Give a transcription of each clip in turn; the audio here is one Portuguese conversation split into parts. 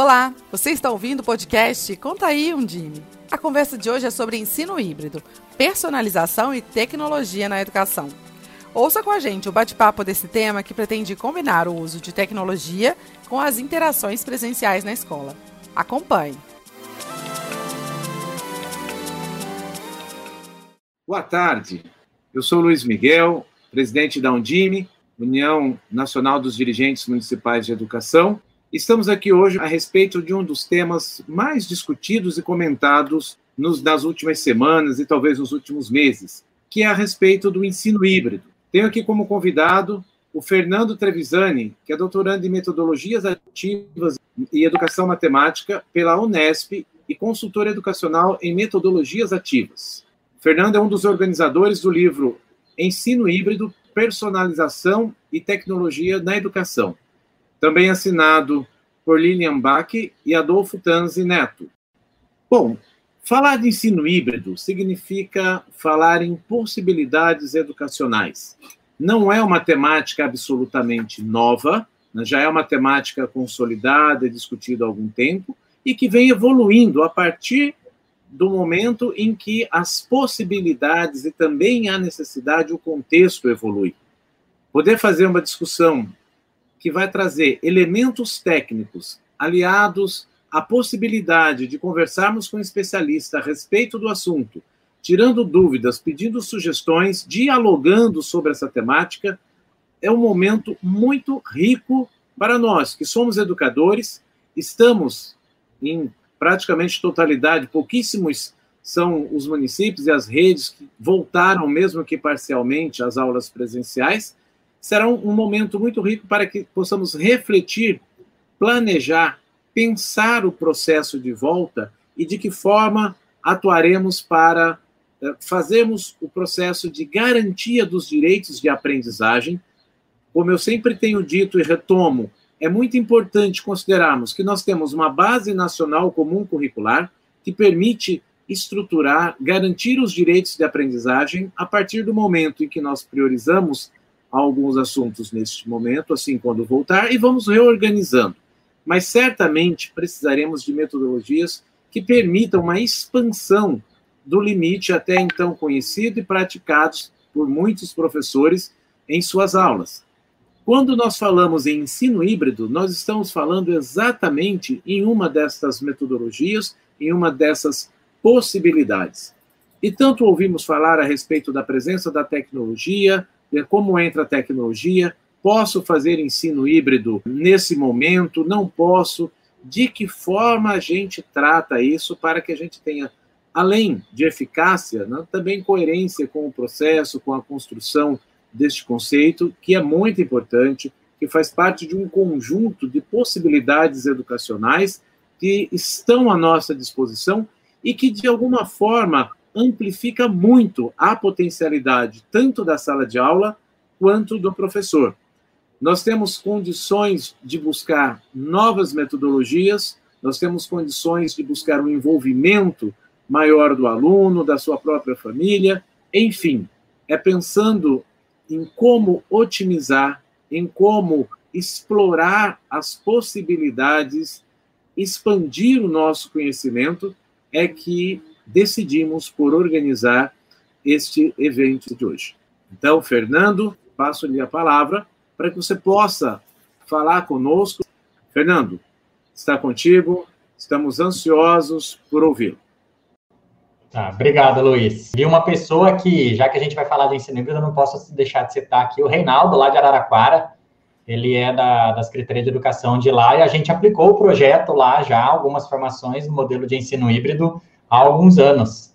Olá, você está ouvindo o podcast Conta aí, Undime. A conversa de hoje é sobre ensino híbrido, personalização e tecnologia na educação. Ouça com a gente o bate-papo desse tema que pretende combinar o uso de tecnologia com as interações presenciais na escola. Acompanhe. Boa tarde. Eu sou Luiz Miguel, presidente da Undime, União Nacional dos Dirigentes Municipais de Educação, Estamos aqui hoje a respeito de um dos temas mais discutidos e comentados nos, nas últimas semanas e talvez nos últimos meses, que é a respeito do ensino híbrido. Tenho aqui como convidado o Fernando Trevisani, que é doutorando em metodologias ativas e educação matemática pela Unesp e consultor educacional em metodologias ativas. Fernando é um dos organizadores do livro Ensino Híbrido, Personalização e Tecnologia na Educação, também assinado por Lilian Bach e Adolfo Tanzi Neto. Bom, falar de ensino híbrido significa falar em possibilidades educacionais. Não é uma temática absolutamente nova, né? já é uma temática consolidada e discutida há algum tempo e que vem evoluindo a partir do momento em que as possibilidades e também a necessidade, o contexto evolui. Poder fazer uma discussão que vai trazer elementos técnicos aliados à possibilidade de conversarmos com um especialista a respeito do assunto, tirando dúvidas, pedindo sugestões, dialogando sobre essa temática, é um momento muito rico para nós, que somos educadores, estamos em praticamente totalidade, pouquíssimos são os municípios e as redes que voltaram, mesmo que parcialmente, às aulas presenciais, será um, momento muito rico para que possamos refletir, planejar, pensar o processo de volta e de que forma atuaremos para eh, fazermos o processo de garantia dos direitos de aprendizagem. Como eu sempre tenho dito e retomo, é muito importante considerarmos que nós temos uma base nacional comum curricular que permite estruturar, garantir os direitos de aprendizagem a partir do momento em que nós priorizamos alguns assuntos neste momento, assim quando voltar, e vamos reorganizando. Mas certamente precisaremos de metodologias que permitam uma expansão do limite até então conhecido e praticados por muitos professores em suas aulas. Quando nós falamos em ensino híbrido, nós estamos falando exatamente em uma dessas metodologias, em uma dessas possibilidades. E tanto ouvimos falar a respeito da presença da tecnologia, como entra a tecnologia, posso fazer ensino híbrido nesse momento, não posso, de que forma a gente trata isso para que a gente tenha, além de eficácia, né, também coerência com o processo, com a construção deste conceito, que é muito importante, que faz parte de um conjunto de possibilidades educacionais que estão à nossa disposição e que, de alguma forma, amplifica muito a potencialidade tanto da sala de aula quanto do professor. Nós temos condições de buscar novas metodologias, nós temos condições de buscar um envolvimento maior do aluno, da sua própria família, enfim, é pensando em como otimizar, em como explorar as possibilidades, expandir o nosso conhecimento, é que decidimos por organizar este evento de hoje. Então, Fernando, passo-lhe a palavra para que você possa falar conosco. Fernando, está contigo, estamos ansiosos por ouvi-lo. Tá, obrigado, Luiz. E uma pessoa que, já que a gente vai falar do ensino híbrido, eu não posso deixar de citar aqui o Reinaldo, lá de Araraquara. Ele é da, da Secretaria de Educação de lá e a gente aplicou o projeto lá já, algumas formações modelo de ensino híbrido há alguns anos.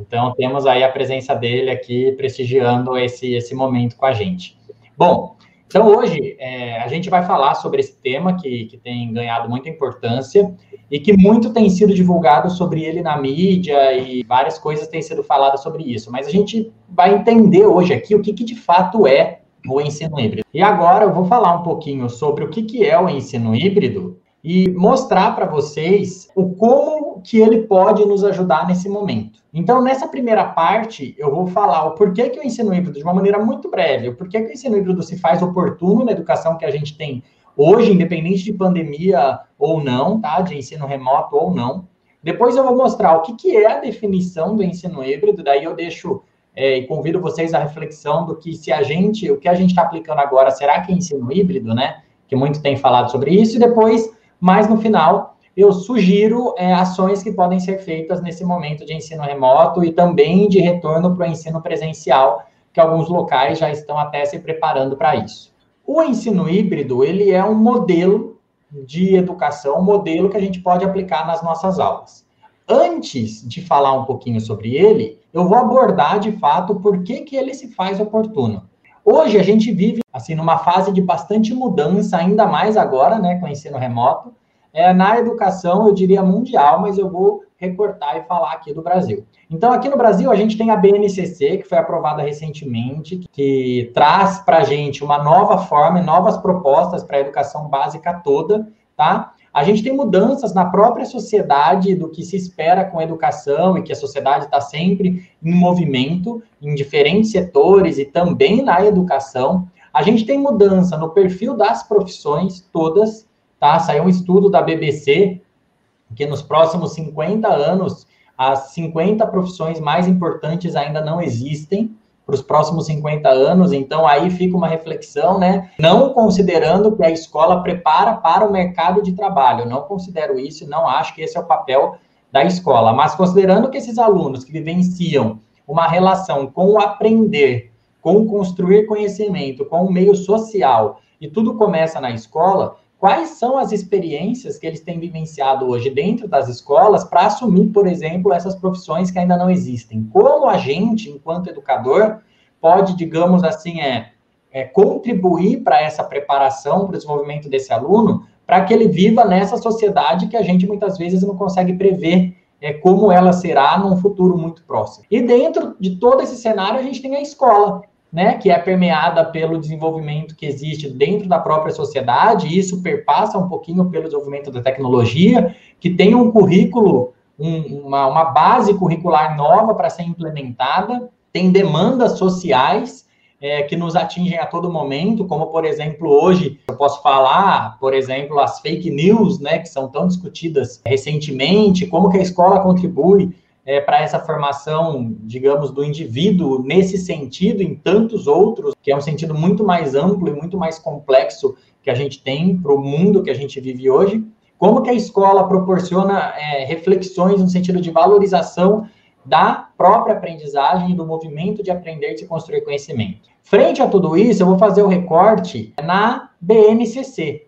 Então, temos aí a presença dele aqui prestigiando esse, esse momento com a gente. Bom, então hoje é, a gente vai falar sobre esse tema que, que tem ganhado muita importância e que muito tem sido divulgado sobre ele na mídia e várias coisas têm sido faladas sobre isso. Mas a gente vai entender hoje aqui o que, que de fato é o ensino híbrido. E agora eu vou falar um pouquinho sobre o que, que é o ensino híbrido e mostrar para vocês o como que ele pode nos ajudar nesse momento. Então, nessa primeira parte, eu vou falar o porquê que o ensino híbrido, de uma maneira muito breve, o porquê que o ensino híbrido se faz oportuno na educação que a gente tem hoje, independente de pandemia ou não, tá? De ensino remoto ou não. Depois eu vou mostrar o que, que é a definição do ensino híbrido, daí eu deixo é, e convido vocês à reflexão do que se a gente, o que a gente está aplicando agora, será que é ensino híbrido, né? Que muito tem falado sobre isso, e depois, mais no final, eu sugiro é, ações que podem ser feitas nesse momento de ensino remoto e também de retorno para o ensino presencial, que alguns locais já estão até se preparando para isso. O ensino híbrido, ele é um modelo de educação, um modelo que a gente pode aplicar nas nossas aulas. Antes de falar um pouquinho sobre ele, eu vou abordar de fato por que, que ele se faz oportuno. Hoje a gente vive assim numa fase de bastante mudança, ainda mais agora, né, com o ensino remoto, é, na educação, eu diria mundial, mas eu vou recortar e falar aqui do Brasil. Então, aqui no Brasil, a gente tem a BNCC, que foi aprovada recentemente, que traz para a gente uma nova forma, novas propostas para a educação básica toda, tá? A gente tem mudanças na própria sociedade do que se espera com a educação e que a sociedade está sempre em movimento, em diferentes setores e também na educação. A gente tem mudança no perfil das profissões todas, tá? Saiu um estudo da BBC que nos próximos 50 anos as 50 profissões mais importantes ainda não existem para os próximos 50 anos, então aí fica uma reflexão, né? Não considerando que a escola prepara para o mercado de trabalho, não considero isso, não acho que esse é o papel da escola, mas considerando que esses alunos que vivenciam uma relação com o aprender, com o construir conhecimento, com o meio social, e tudo começa na escola, quais são as experiências que eles têm vivenciado hoje dentro das escolas para assumir, por exemplo, essas profissões que ainda não existem. Como a gente, enquanto educador, pode, digamos assim, é, é contribuir para essa preparação, para o desenvolvimento desse aluno, para que ele viva nessa sociedade que a gente muitas vezes não consegue prever é, como ela será num futuro muito próximo. E dentro de todo esse cenário, a gente tem a escola, né, que é permeada pelo desenvolvimento que existe dentro da própria sociedade, e isso perpassa um pouquinho pelo desenvolvimento da tecnologia, que tem um currículo, um, uma, uma base curricular nova para ser implementada, tem demandas sociais é, que nos atingem a todo momento, como, por exemplo, hoje, eu posso falar, por exemplo, as fake news, né, que são tão discutidas recentemente, como que a escola contribui é, para essa formação, digamos, do indivíduo nesse sentido, em tantos outros, que é um sentido muito mais amplo e muito mais complexo que a gente tem para o mundo que a gente vive hoje. Como que a escola proporciona é, reflexões no sentido de valorização da própria aprendizagem e do movimento de aprender e de construir conhecimento. Frente a tudo isso, eu vou fazer o recorte na BNCC,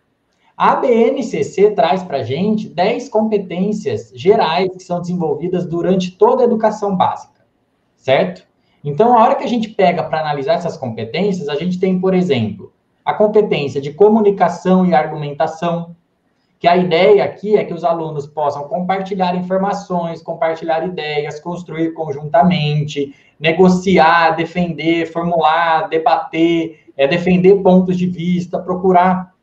a BNCC traz para a gente 10 competências gerais que são desenvolvidas durante toda a educação básica, certo? Então, a hora que a gente pega para analisar essas competências, a gente tem, por exemplo, a competência de comunicação e argumentação, que a ideia aqui é que os alunos possam compartilhar informações, compartilhar ideias, construir conjuntamente, negociar, defender, formular, debater, é, defender pontos de vista, procurar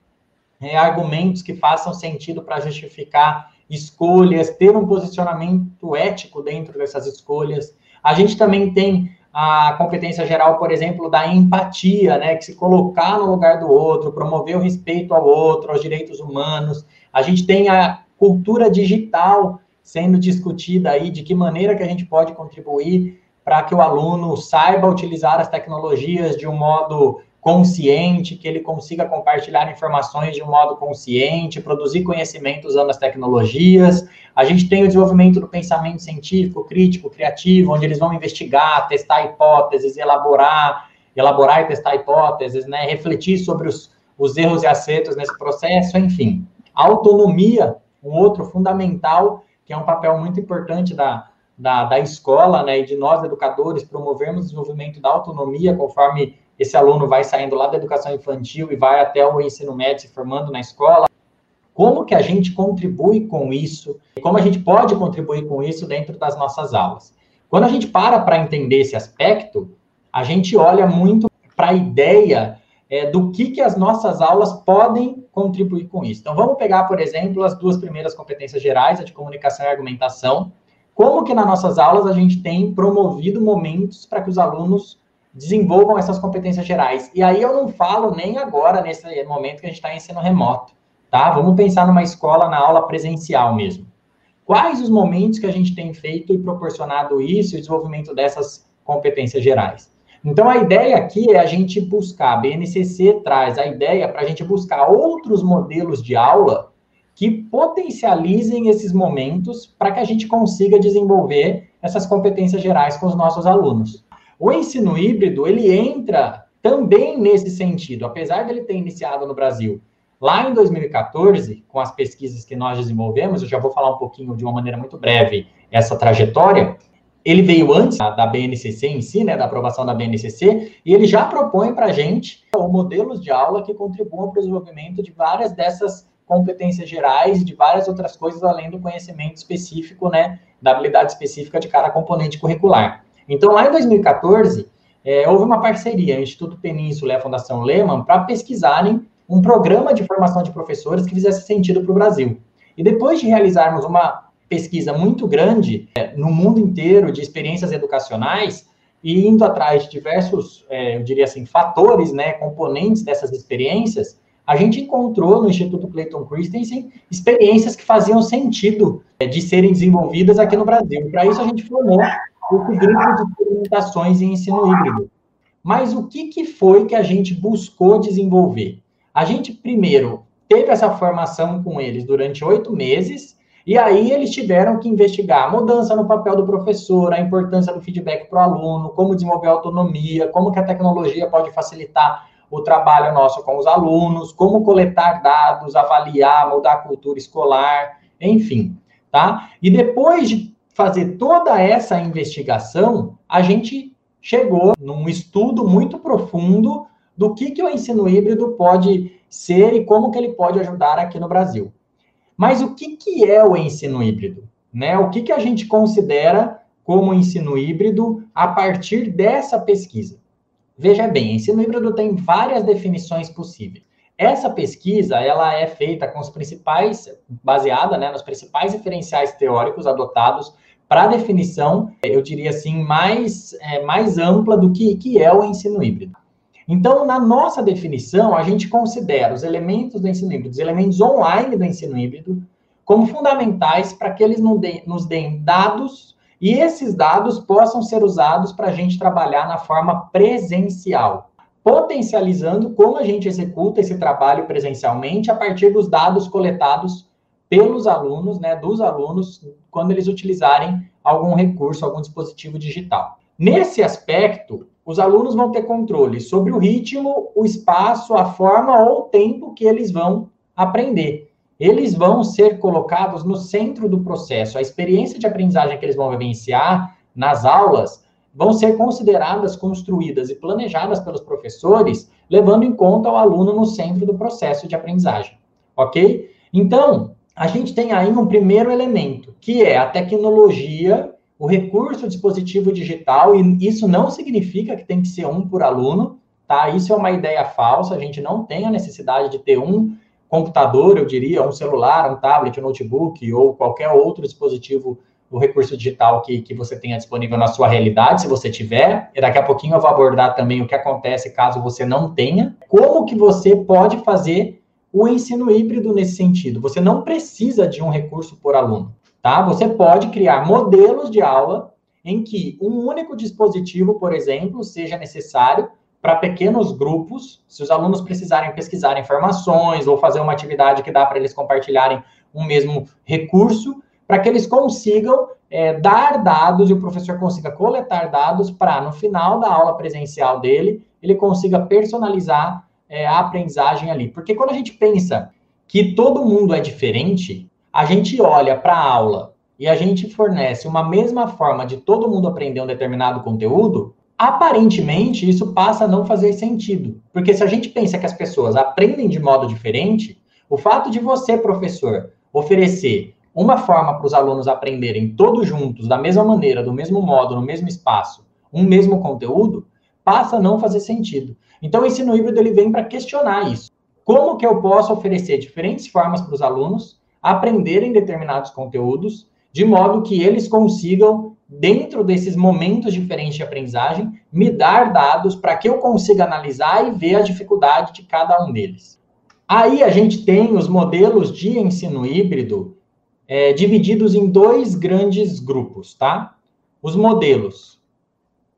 é, argumentos que façam sentido para justificar escolhas, ter um posicionamento ético dentro dessas escolhas. A gente também tem a competência geral, por exemplo, da empatia, né, que se colocar no lugar do outro, promover o respeito ao outro, aos direitos humanos. A gente tem a cultura digital sendo discutida aí, de que maneira que a gente pode contribuir para que o aluno saiba utilizar as tecnologias de um modo consciente, que ele consiga compartilhar informações de um modo consciente, produzir conhecimento usando as tecnologias. A gente tem o desenvolvimento do pensamento científico, crítico, criativo, onde eles vão investigar, testar hipóteses, elaborar, elaborar e testar hipóteses, né, refletir sobre os, os erros e acertos nesse processo, enfim. A autonomia, um outro fundamental, que é um papel muito importante da, da, da escola, né, e de nós educadores promovermos o desenvolvimento da autonomia conforme esse aluno vai saindo lá da educação infantil e vai até o ensino médio se formando na escola. Como que a gente contribui com isso? Como a gente pode contribuir com isso dentro das nossas aulas? Quando a gente para para entender esse aspecto, a gente olha muito para a ideia é, do que, que as nossas aulas podem contribuir com isso. Então, vamos pegar, por exemplo, as duas primeiras competências gerais, a de comunicação e argumentação. Como que nas nossas aulas a gente tem promovido momentos para que os alunos desenvolvam essas competências gerais. E aí eu não falo nem agora, nesse momento que a gente está em ensino remoto, tá? Vamos pensar numa escola na aula presencial mesmo. Quais os momentos que a gente tem feito e proporcionado isso, o desenvolvimento dessas competências gerais? Então, a ideia aqui é a gente buscar, a BNCC traz a ideia para a gente buscar outros modelos de aula que potencializem esses momentos para que a gente consiga desenvolver essas competências gerais com os nossos alunos. O ensino híbrido, ele entra também nesse sentido, apesar dele ter iniciado no Brasil lá em 2014, com as pesquisas que nós desenvolvemos, eu já vou falar um pouquinho de uma maneira muito breve essa trajetória, ele veio antes da BNCC em si, né, da aprovação da BNCC, e ele já propõe para a gente modelos de aula que contribuam para o desenvolvimento de várias dessas competências gerais e de várias outras coisas além do conhecimento específico, né, da habilidade específica de cada componente curricular. Então, lá em 2014, é, houve uma parceria, Instituto Península e a Fundação Lehman, para pesquisarem um programa de formação de professores que fizesse sentido para o Brasil. E depois de realizarmos uma pesquisa muito grande é, no mundo inteiro de experiências educacionais e indo atrás de diversos, é, eu diria assim, fatores, né, componentes dessas experiências, a gente encontrou no Instituto Clayton Christensen experiências que faziam sentido de serem desenvolvidas aqui no Brasil. Para isso, a gente formou o grupo de experimentações em ensino híbrido. Mas o que, que foi que a gente buscou desenvolver? A gente, primeiro, teve essa formação com eles durante oito meses, e aí eles tiveram que investigar a mudança no papel do professor, a importância do feedback para o aluno, como desenvolver autonomia, como que a tecnologia pode facilitar o trabalho nosso com os alunos, como coletar dados, avaliar, mudar a cultura escolar, enfim, tá? E depois de fazer toda essa investigação, a gente chegou num estudo muito profundo do que, que o ensino híbrido pode ser e como que ele pode ajudar aqui no Brasil. Mas o que, que é o ensino híbrido? Né? O que, que a gente considera como ensino híbrido a partir dessa pesquisa? Veja bem, ensino híbrido tem várias definições possíveis. Essa pesquisa, ela é feita com os principais, baseada né, nos principais referenciais teóricos adotados para definição, eu diria assim, mais, é, mais ampla do que, que é o ensino híbrido. Então, na nossa definição, a gente considera os elementos do ensino híbrido, os elementos online do ensino híbrido, como fundamentais para que eles nos deem dados e esses dados possam ser usados para a gente trabalhar na forma presencial, potencializando como a gente executa esse trabalho presencialmente a partir dos dados coletados pelos alunos, né, dos alunos, quando eles utilizarem algum recurso, algum dispositivo digital. Nesse aspecto, os alunos vão ter controle sobre o ritmo, o espaço, a forma ou o tempo que eles vão aprender eles vão ser colocados no centro do processo. A experiência de aprendizagem que eles vão vivenciar nas aulas vão ser consideradas, construídas e planejadas pelos professores, levando em conta o aluno no centro do processo de aprendizagem. Ok? Então, a gente tem aí um primeiro elemento, que é a tecnologia, o recurso dispositivo digital, e isso não significa que tem que ser um por aluno, tá? Isso é uma ideia falsa, a gente não tem a necessidade de ter um computador, eu diria, um celular, um tablet, um notebook ou qualquer outro dispositivo, o recurso digital que, que você tenha disponível na sua realidade, se você tiver. E daqui a pouquinho eu vou abordar também o que acontece caso você não tenha. Como que você pode fazer o ensino híbrido nesse sentido? Você não precisa de um recurso por aluno, tá? Você pode criar modelos de aula em que um único dispositivo, por exemplo, seja necessário para pequenos grupos, se os alunos precisarem pesquisar informações ou fazer uma atividade que dá para eles compartilharem um mesmo recurso, para que eles consigam é, dar dados e o professor consiga coletar dados para, no final da aula presencial dele, ele consiga personalizar é, a aprendizagem ali. Porque quando a gente pensa que todo mundo é diferente, a gente olha para a aula e a gente fornece uma mesma forma de todo mundo aprender um determinado conteúdo, Aparentemente, isso passa a não fazer sentido. Porque se a gente pensa que as pessoas aprendem de modo diferente, o fato de você, professor, oferecer uma forma para os alunos aprenderem todos juntos, da mesma maneira, do mesmo modo, no mesmo espaço, um mesmo conteúdo, passa a não fazer sentido. Então, o ensino híbrido ele vem para questionar isso. Como que eu posso oferecer diferentes formas para os alunos aprenderem determinados conteúdos de modo que eles consigam, dentro desses momentos diferentes de aprendizagem, me dar dados para que eu consiga analisar e ver a dificuldade de cada um deles. Aí a gente tem os modelos de ensino híbrido é, divididos em dois grandes grupos, tá? Os modelos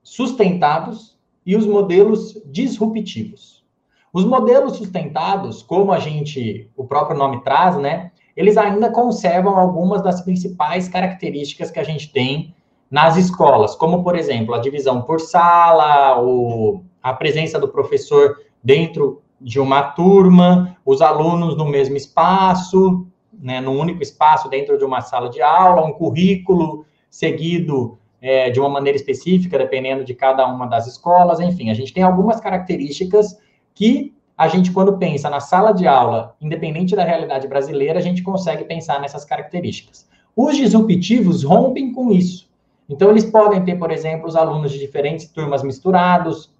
sustentados e os modelos disruptivos. Os modelos sustentados, como a gente, o próprio nome traz, né? Eles ainda conservam algumas das principais características que a gente tem nas escolas, como, por exemplo, a divisão por sala, o, a presença do professor dentro de uma turma, os alunos no mesmo espaço, né, no único espaço dentro de uma sala de aula, um currículo seguido é, de uma maneira específica, dependendo de cada uma das escolas, enfim, a gente tem algumas características que a gente, quando pensa na sala de aula, independente da realidade brasileira, a gente consegue pensar nessas características. Os disruptivos rompem com isso. Então, eles podem ter, por exemplo, os alunos de diferentes turmas misturados,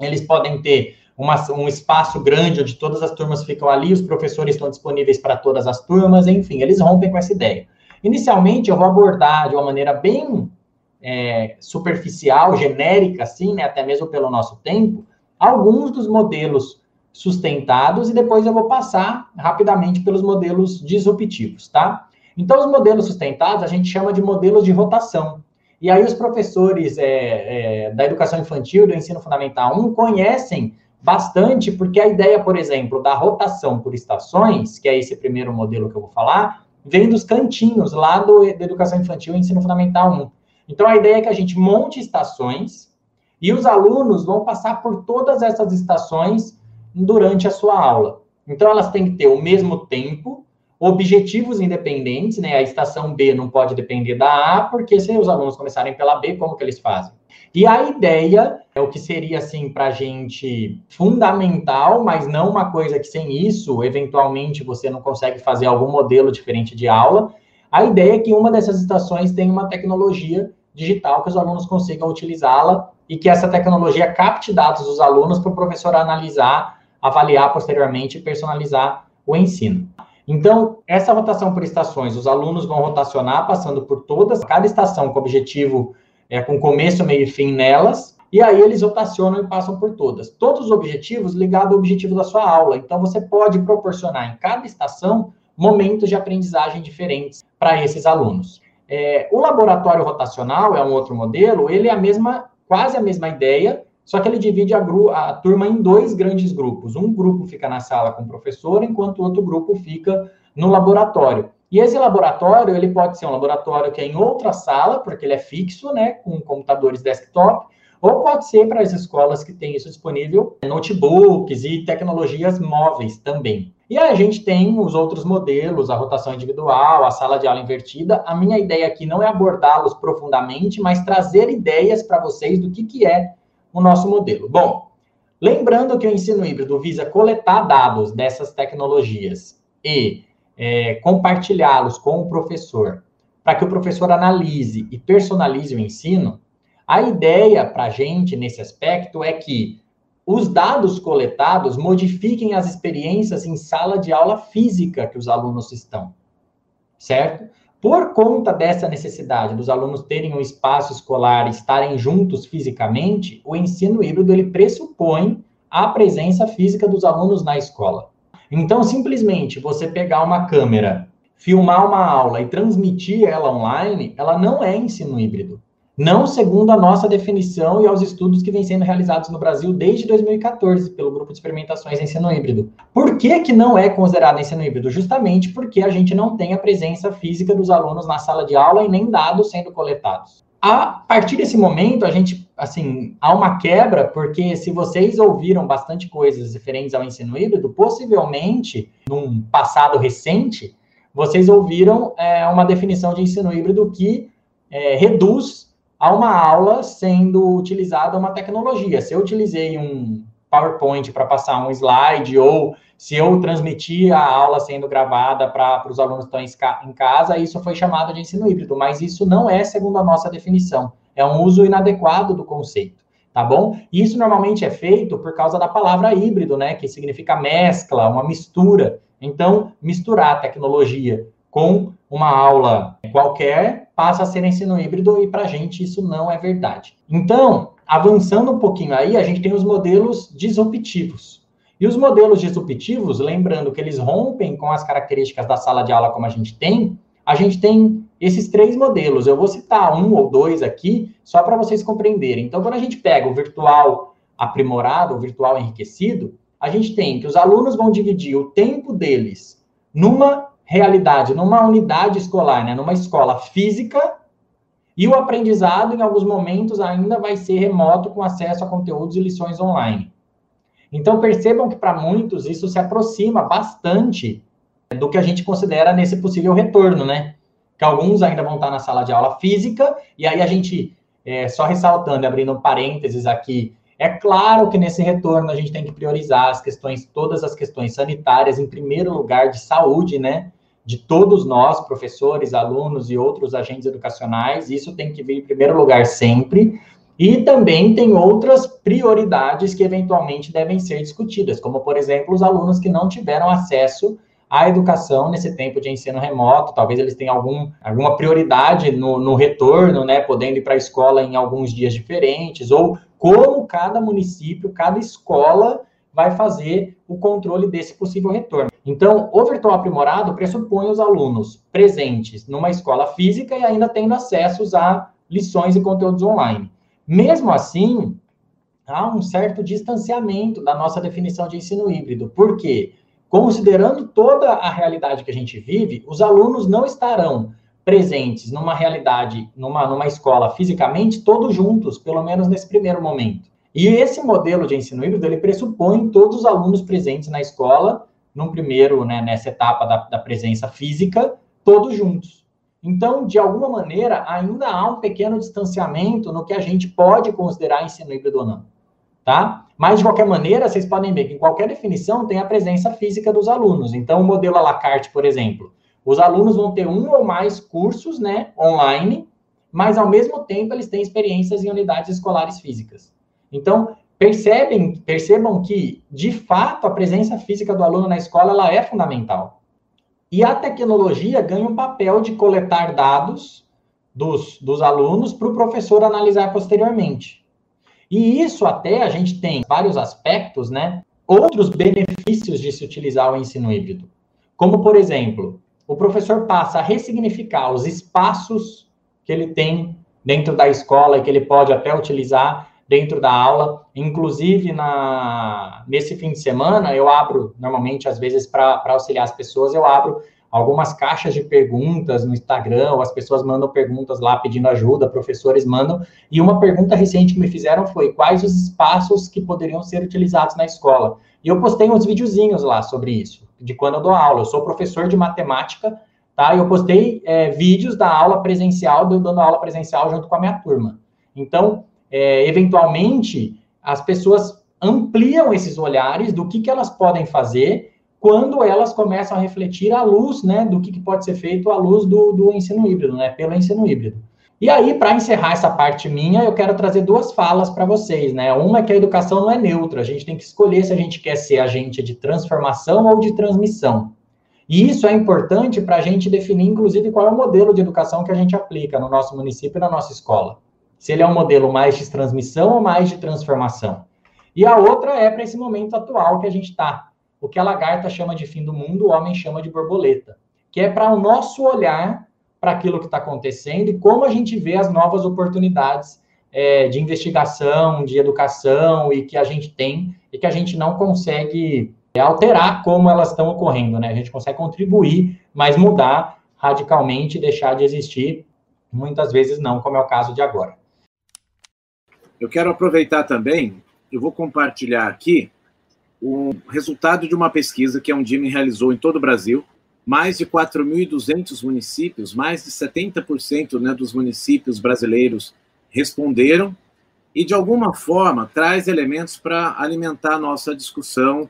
eles podem ter uma, um espaço grande onde todas as turmas ficam ali, os professores estão disponíveis para todas as turmas, enfim, eles rompem com essa ideia. Inicialmente, eu vou abordar de uma maneira bem é, superficial, genérica, assim, né, até mesmo pelo nosso tempo, alguns dos modelos sustentados e depois eu vou passar rapidamente pelos modelos disruptivos, tá? Então, os modelos sustentados a gente chama de modelos de rotação. E aí, os professores é, é, da educação infantil, do ensino fundamental 1, conhecem bastante, porque a ideia, por exemplo, da rotação por estações, que é esse primeiro modelo que eu vou falar, vem dos cantinhos lá do, da educação infantil e ensino fundamental 1. Então, a ideia é que a gente monte estações e os alunos vão passar por todas essas estações durante a sua aula. Então, elas têm que ter o mesmo tempo, objetivos independentes, né? A estação B não pode depender da A, porque se os alunos começarem pela B, como que eles fazem? E a ideia é o que seria, assim, para a gente fundamental, mas não uma coisa que sem isso, eventualmente, você não consegue fazer algum modelo diferente de aula. A ideia é que uma dessas estações tenha uma tecnologia digital que os alunos consigam utilizá-la e que essa tecnologia capte dados dos alunos para o professor analisar, avaliar posteriormente e personalizar o ensino. Então, essa rotação por estações, os alunos vão rotacionar passando por todas, cada estação com objetivo é, com começo, meio e fim nelas, e aí eles rotacionam e passam por todas. Todos os objetivos ligados ao objetivo da sua aula. Então, você pode proporcionar em cada estação momentos de aprendizagem diferentes para esses alunos. É, o laboratório rotacional é um outro modelo, ele é a mesma, quase a mesma ideia, só que ele divide a, a, turma em dois grandes grupos. Um grupo fica na sala com o professor, enquanto o outro grupo fica no laboratório. E esse laboratório, ele pode ser um laboratório que é em outra sala, porque ele é fixo, né, com computadores desktop, ou pode ser para as escolas que têm isso disponível, notebooks e tecnologias móveis também. E aí a gente tem os outros modelos, a rotação individual, a sala de aula invertida. A minha ideia aqui não é abordá-los profundamente, mas trazer ideias para vocês do que, que é o nosso modelo. Bom, lembrando que o ensino híbrido visa coletar dados dessas tecnologias e é, compartilhá-los com o professor, para que o professor analise e personalize o ensino, a ideia para a gente nesse aspecto é que os dados coletados modifiquem as experiências em sala de aula física que os alunos estão, certo? Por conta dessa necessidade dos alunos terem um espaço escolar estarem juntos fisicamente, o ensino híbrido ele pressupõe a presença física dos alunos na escola. Então, simplesmente você pegar uma câmera, filmar uma aula e transmitir ela online, ela não é ensino híbrido. Não segundo a nossa definição e aos estudos que vêm sendo realizados no Brasil desde 2014 pelo Grupo de Experimentações em Ensino Híbrido. Por que, que não é considerado ensino híbrido? Justamente porque a gente não tem a presença física dos alunos na sala de aula e nem dados sendo coletados. A partir desse momento, a gente, assim, há uma quebra, porque se vocês ouviram bastante coisas referentes ao ensino híbrido, possivelmente, num passado recente, vocês ouviram é, uma definição de ensino híbrido que é, reduz a uma aula sendo utilizada uma tecnologia. Se eu utilizei um PowerPoint para passar um slide ou se eu transmitir a aula sendo gravada para os alunos que estão em casa, isso foi chamado de ensino híbrido, mas isso não é segundo a nossa definição. É um uso inadequado do conceito, tá bom? Isso normalmente é feito por causa da palavra híbrido, né, que significa mescla, uma mistura. Então, misturar tecnologia com uma aula qualquer, passa a ser ensino híbrido e para a gente isso não é verdade. Então, avançando um pouquinho aí, a gente tem os modelos disruptivos. E os modelos disruptivos, lembrando que eles rompem com as características da sala de aula como a gente tem, a gente tem esses três modelos. Eu vou citar um ou dois aqui, só para vocês compreenderem. Então, quando a gente pega o virtual aprimorado, o virtual enriquecido, a gente tem que os alunos vão dividir o tempo deles numa realidade, numa unidade escolar, né, numa escola física, e o aprendizado, em alguns momentos, ainda vai ser remoto com acesso a conteúdos e lições online. Então, percebam que para muitos isso se aproxima bastante do que a gente considera nesse possível retorno, né? Que alguns ainda vão estar na sala de aula física, e aí a gente, é, só ressaltando, abrindo parênteses aqui, é claro que nesse retorno a gente tem que priorizar as questões, todas as questões sanitárias, em primeiro lugar, de saúde, né? de todos nós, professores, alunos e outros agentes educacionais, isso tem que vir em primeiro lugar sempre. E também tem outras prioridades que eventualmente devem ser discutidas, como, por exemplo, os alunos que não tiveram acesso à educação nesse tempo de ensino remoto, talvez eles tenham algum, alguma prioridade no, no retorno, né, podendo ir para a escola em alguns dias diferentes, ou como cada município, cada escola vai fazer o controle desse possível retorno. Então, o virtual aprimorado pressupõe os alunos presentes numa escola física e ainda tendo acessos a lições e conteúdos online. Mesmo assim, há um certo distanciamento da nossa definição de ensino híbrido. Por quê? Considerando toda a realidade que a gente vive, os alunos não estarão presentes numa realidade, numa, numa escola fisicamente, todos juntos, pelo menos nesse primeiro momento. E esse modelo de ensino híbrido, ele pressupõe todos os alunos presentes na escola, num primeiro, né, nessa etapa da, da presença física, todos juntos. Então, de alguma maneira, ainda há um pequeno distanciamento no que a gente pode considerar ensino híbrido ou não, tá? Mas, de qualquer maneira, vocês podem ver que em qualquer definição tem a presença física dos alunos. Então, o modelo à la carte, por exemplo, os alunos vão ter um ou mais cursos, né, online, mas, ao mesmo tempo, eles têm experiências em unidades escolares físicas. Então, percebem, percebam que, de fato, a presença física do aluno na escola ela é fundamental. E a tecnologia ganha um papel de coletar dados dos, dos alunos para o professor analisar posteriormente. E isso até a gente tem vários aspectos, né? Outros benefícios de se utilizar o ensino híbrido. Como, por exemplo, o professor passa a ressignificar os espaços que ele tem dentro da escola e que ele pode até utilizar dentro da aula. Inclusive, na, nesse fim de semana, eu abro, normalmente, às vezes, para auxiliar as pessoas, eu abro algumas caixas de perguntas no Instagram, as pessoas mandam perguntas lá pedindo ajuda, professores mandam. E uma pergunta recente que me fizeram foi: quais os espaços que poderiam ser utilizados na escola? E eu postei uns videozinhos lá sobre isso, de quando eu dou aula. Eu sou professor de matemática, tá? E eu postei é, vídeos da aula presencial, dando aula presencial junto com a minha turma. Então, é, eventualmente, as pessoas ampliam esses olhares do que, que elas podem fazer quando elas começam a refletir à luz, né, do que, que pode ser feito à luz do, do ensino híbrido, né, pelo ensino híbrido. E aí, para encerrar essa parte minha, eu quero trazer duas falas para vocês, né? Uma é que a educação não é neutra, a gente tem que escolher se a gente quer ser agente de transformação ou de transmissão. E isso é importante para a gente definir, inclusive, qual é o modelo de educação que a gente aplica no nosso município e na nossa escola se ele é um modelo mais de transmissão ou mais de transformação. E a outra é para esse momento atual que a gente está. O que a lagarta chama de fim do mundo, o homem chama de borboleta. Que é para o nosso olhar para aquilo que está acontecendo e como a gente vê as novas oportunidades é, de investigação, de educação e que a gente tem e que a gente não consegue alterar como elas estão ocorrendo, né? A gente consegue contribuir, mas mudar radicalmente deixar de existir, muitas vezes não, como é o caso de agora. Eu quero aproveitar também, eu vou compartilhar aqui o resultado de uma pesquisa que a Undime realizou em todo o Brasil. Mais de 4.200 municípios, mais de 70% né, dos municípios brasileiros responderam e, de alguma forma, traz elementos para alimentar nossa discussão,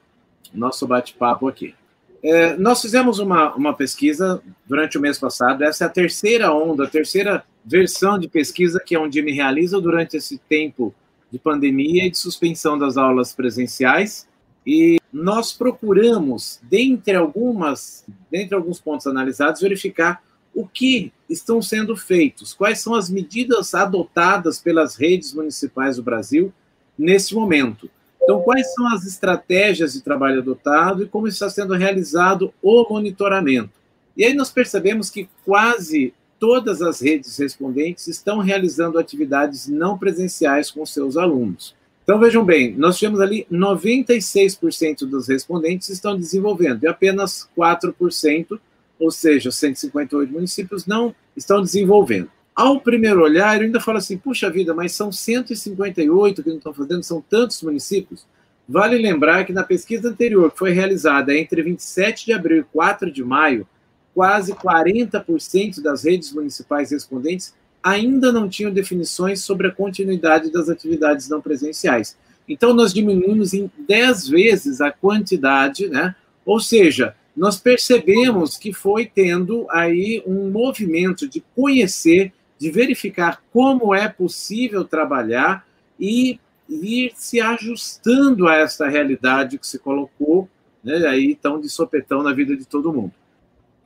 nosso bate-papo aqui. É, nós fizemos uma, uma pesquisa durante o mês passado, essa é a terceira onda, a terceira versão de pesquisa que a Undime realiza durante esse tempo de pandemia e de suspensão das aulas presenciais. E nós procuramos, dentre algumas, dentre alguns pontos analisados, verificar o que estão sendo feitos, quais são as medidas adotadas pelas redes municipais do Brasil nesse momento. Então, quais são as estratégias de trabalho adotado e como está sendo realizado o monitoramento. E aí nós percebemos que quase todas as redes respondentes estão realizando atividades não presenciais com seus alunos. Então, vejam bem, nós tivemos ali 96% dos respondentes estão desenvolvendo e apenas 4%, ou seja, 158 municípios, não estão desenvolvendo. Ao primeiro olhar, eu ainda falo assim, puxa vida, mas são 158 que não estão fazendo, são tantos municípios. Vale lembrar que na pesquisa anterior, que foi realizada entre 27 de abril e 4 de maio, quase 40% das redes municipais respondentes ainda não tinham definições sobre a continuidade das atividades não presenciais. Então, nós diminuímos em 10 vezes a quantidade, né? Ou seja, nós percebemos que foi tendo aí um movimento de conhecer, de verificar como é possível trabalhar e ir se ajustando a essa realidade que se colocou, né, aí tão de sopetão na vida de todo mundo.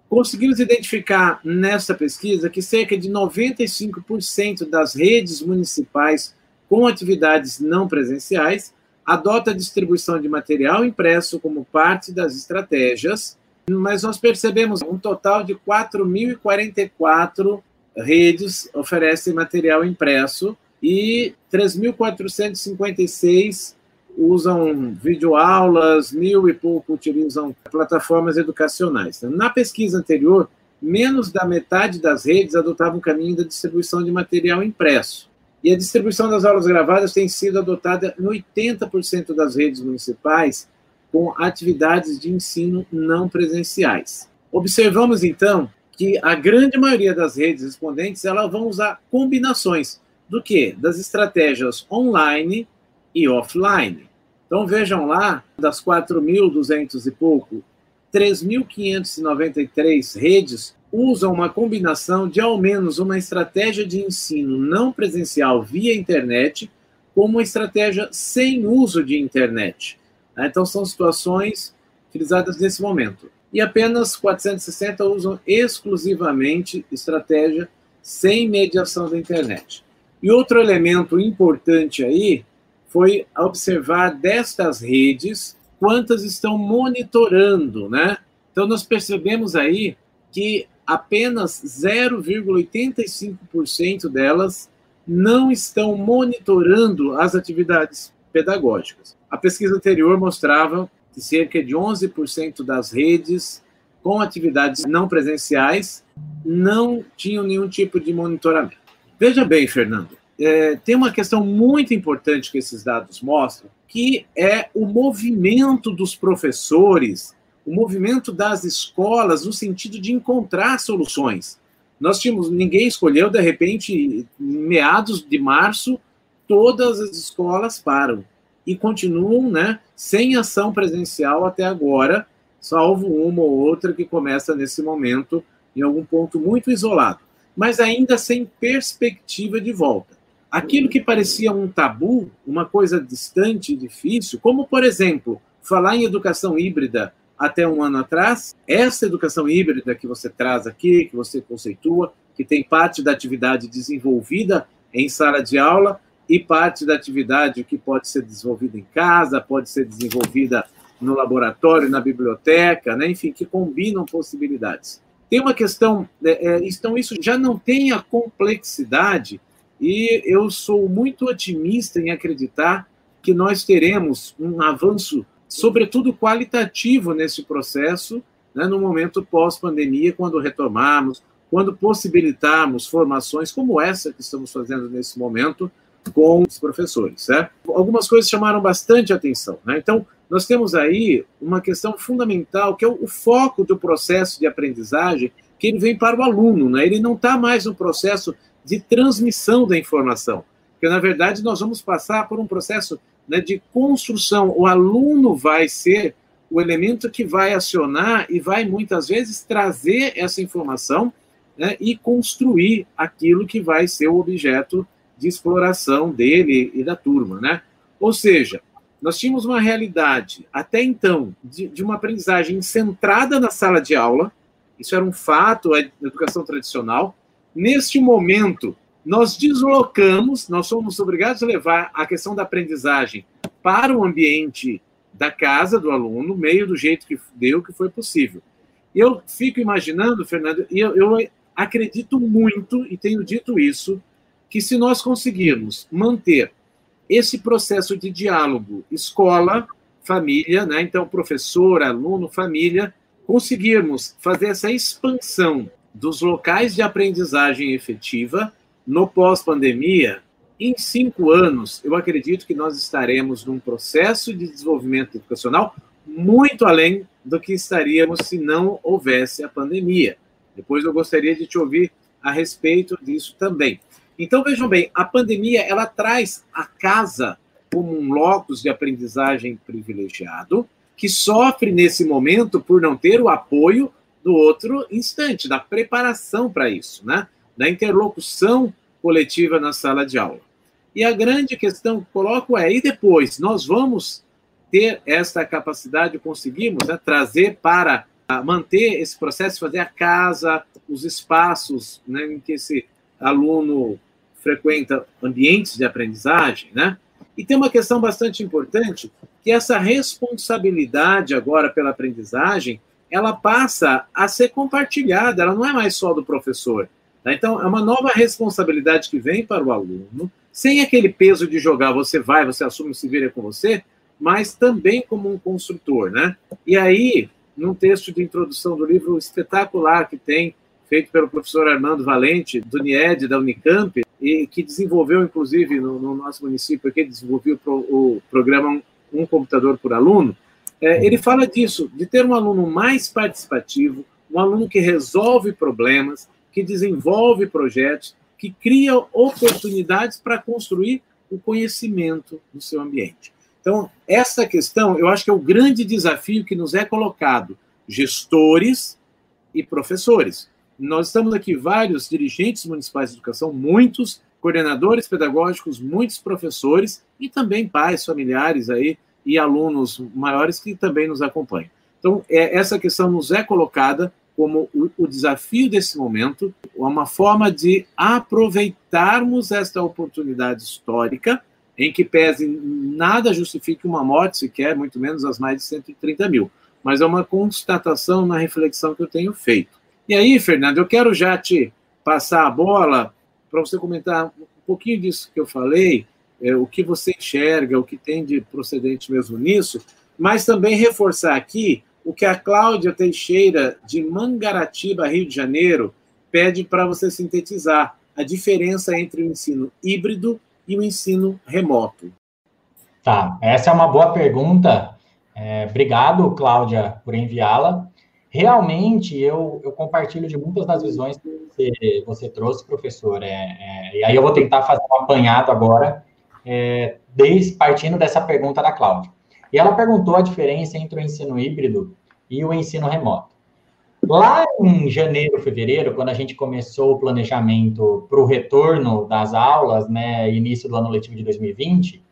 Conseguimos identificar nessa pesquisa que cerca de 95% das redes municipais com atividades não presenciais adota a distribuição de material impresso como parte das estratégias, mas nós percebemos um total de 4.044 redes oferecem material impresso e 3.456 usam videoaulas, mil e pouco utilizam plataformas educacionais. Na pesquisa anterior, menos da metade das redes adotavam o caminho da distribuição de material impresso. E a distribuição das aulas gravadas tem sido adotada em 80% das redes municipais com atividades de ensino não presenciais. Observamos, então, que a grande maioria das redes respondentes elas vão usar combinações do que? Das estratégias online e offline. Então vejam lá, das 4.200 e pouco, 3.593 redes usam uma combinação de ao menos uma estratégia de ensino não presencial via internet com uma estratégia sem uso de internet. Né? Então são situações utilizadas nesse momento. E apenas 460 usam exclusivamente estratégia sem mediação da internet. E outro elemento importante aí foi observar destas redes quantas estão monitorando, né? Então nós percebemos aí que apenas 0,85% delas não estão monitorando as atividades pedagógicas. A pesquisa anterior mostrava que cerca de 11% das redes com atividades não presenciais não tinham nenhum tipo de monitoramento. Veja bem, Fernando, é, tem uma questão muito importante que esses dados mostram, que é o movimento dos professores, o movimento das escolas no sentido de encontrar soluções. Nós tínhamos, ninguém escolheu, de repente, meados de março, todas as escolas param e continuam né, sem ação presencial até agora, salvo uma ou outra que começa nesse momento em algum ponto muito isolado, mas ainda sem perspectiva de volta aquilo que parecia um tabu, uma coisa distante e difícil, como, por exemplo, falar em educação híbrida até um ano atrás, essa educação híbrida que você traz aqui, que você conceitua, que tem parte da atividade desenvolvida em sala de aula e parte da atividade que pode ser desenvolvida em casa, pode ser desenvolvida no laboratório, na biblioteca, né? enfim, que combinam possibilidades. Tem uma questão, é, é então isso já não tem a complexidade e eu sou muito otimista em acreditar que nós teremos um avanço, sobretudo qualitativo, nesse processo, né, no momento pós-pandemia, quando retomarmos, quando possibilitarmos formações como essa que estamos fazendo nesse momento com os professores. Né? Algumas coisas chamaram bastante atenção. Né? Então, nós temos aí uma questão fundamental, que é o foco do processo de aprendizagem, que ele vem para o aluno. Né? Ele não está mais no processo de transmissão da informação. Porque, na verdade, nós vamos passar por um processo né, de construção. O aluno vai ser o elemento que vai acionar e vai, muitas vezes, trazer essa informação né, e construir aquilo que vai ser o objeto de exploração dele e da turma. Né? Ou seja, nós tínhamos uma realidade, até então, de, de uma aprendizagem centrada na sala de aula, Isso era um fato na educação tradicional. Neste momento, nós deslocamos, nós somos obrigados a levar a questão da aprendizagem para o ambiente da casa do aluno, meio do jeito que deu, que foi possível. Eu fico imaginando, Fernando, e eu, eu acredito muito, e tenho dito isso, que se nós conseguirmos manter esse processo de diálogo escola, família, né? então professor, aluno, família, conseguirmos fazer essa expansão dos locais de aprendizagem efetiva no pós-pandemia, em cinco anos, eu acredito que nós estaremos num processo de desenvolvimento educacional muito além do que estaríamos se não houvesse a pandemia. Depois eu gostaria de te ouvir a respeito disso também. Então vejam bem, a pandemia ela traz a casa como um locus de aprendizagem privilegiado que sofre nesse momento por não ter o apoio do outro instante, da preparação para isso, né? Da interlocução coletiva na sala de aula. E a grande questão que coloco é: e depois? Nós vamos ter essa capacidade, conseguimos né, trazer para manter esse processo, fazer a casa, os espaços né, em que esse aluno frequenta ambientes de aprendizagem, né? E tem uma questão bastante importante, que essa responsabilidade agora pela aprendizagem, ela passa a ser compartilhada, ela não é mais só do professor. Tá? Então, é uma nova responsabilidade que vem para o aluno, sem aquele peso de jogar, você vai, você assume, se vira com você, mas também como um construtor, né? E aí, num texto de introdução do livro espetacular que tem, feito pelo professor Armando Valente, do NIED, da Unicamp, e que desenvolveu, inclusive, no, no nosso município, que desenvolveu o, o programa Um Computador por Aluno, é, ele fala disso, de ter um aluno mais participativo, um aluno que resolve problemas, que desenvolve projetos, que cria oportunidades para construir o conhecimento no seu ambiente. Então, essa questão, eu acho que é o grande desafio que nos é colocado, gestores e professores. Nós estamos aqui vários dirigentes municipais de educação, muitos coordenadores pedagógicos, muitos professores e também pais, familiares aí e alunos maiores que também nos acompanham. Então, é, essa questão nos é colocada como o, o desafio desse momento, uma forma de aproveitarmos esta oportunidade histórica, em que pese nada justifique uma morte sequer, muito menos as mais de 130 mil. Mas é uma constatação na reflexão que eu tenho feito. E aí, Fernando, eu quero já te passar a bola para você comentar um pouquinho disso que eu falei, é, o que você enxerga, o que tem de procedente mesmo nisso, mas também reforçar aqui o que a Cláudia Teixeira, de Mangaratiba, Rio de Janeiro, pede para você sintetizar a diferença entre o ensino híbrido e o ensino remoto. Tá, essa é uma boa pergunta. É, obrigado, Cláudia, por enviá-la. Realmente, eu, eu compartilho de muitas das visões que você, você trouxe, professor. É, é, e aí eu vou tentar fazer um apanhado agora, é, desde, partindo dessa pergunta da Cláudia. E ela perguntou a diferença entre o ensino híbrido e o ensino remoto. Lá em janeiro, fevereiro, quando a gente começou o planejamento para o retorno das aulas, né, início do ano letivo de 2020,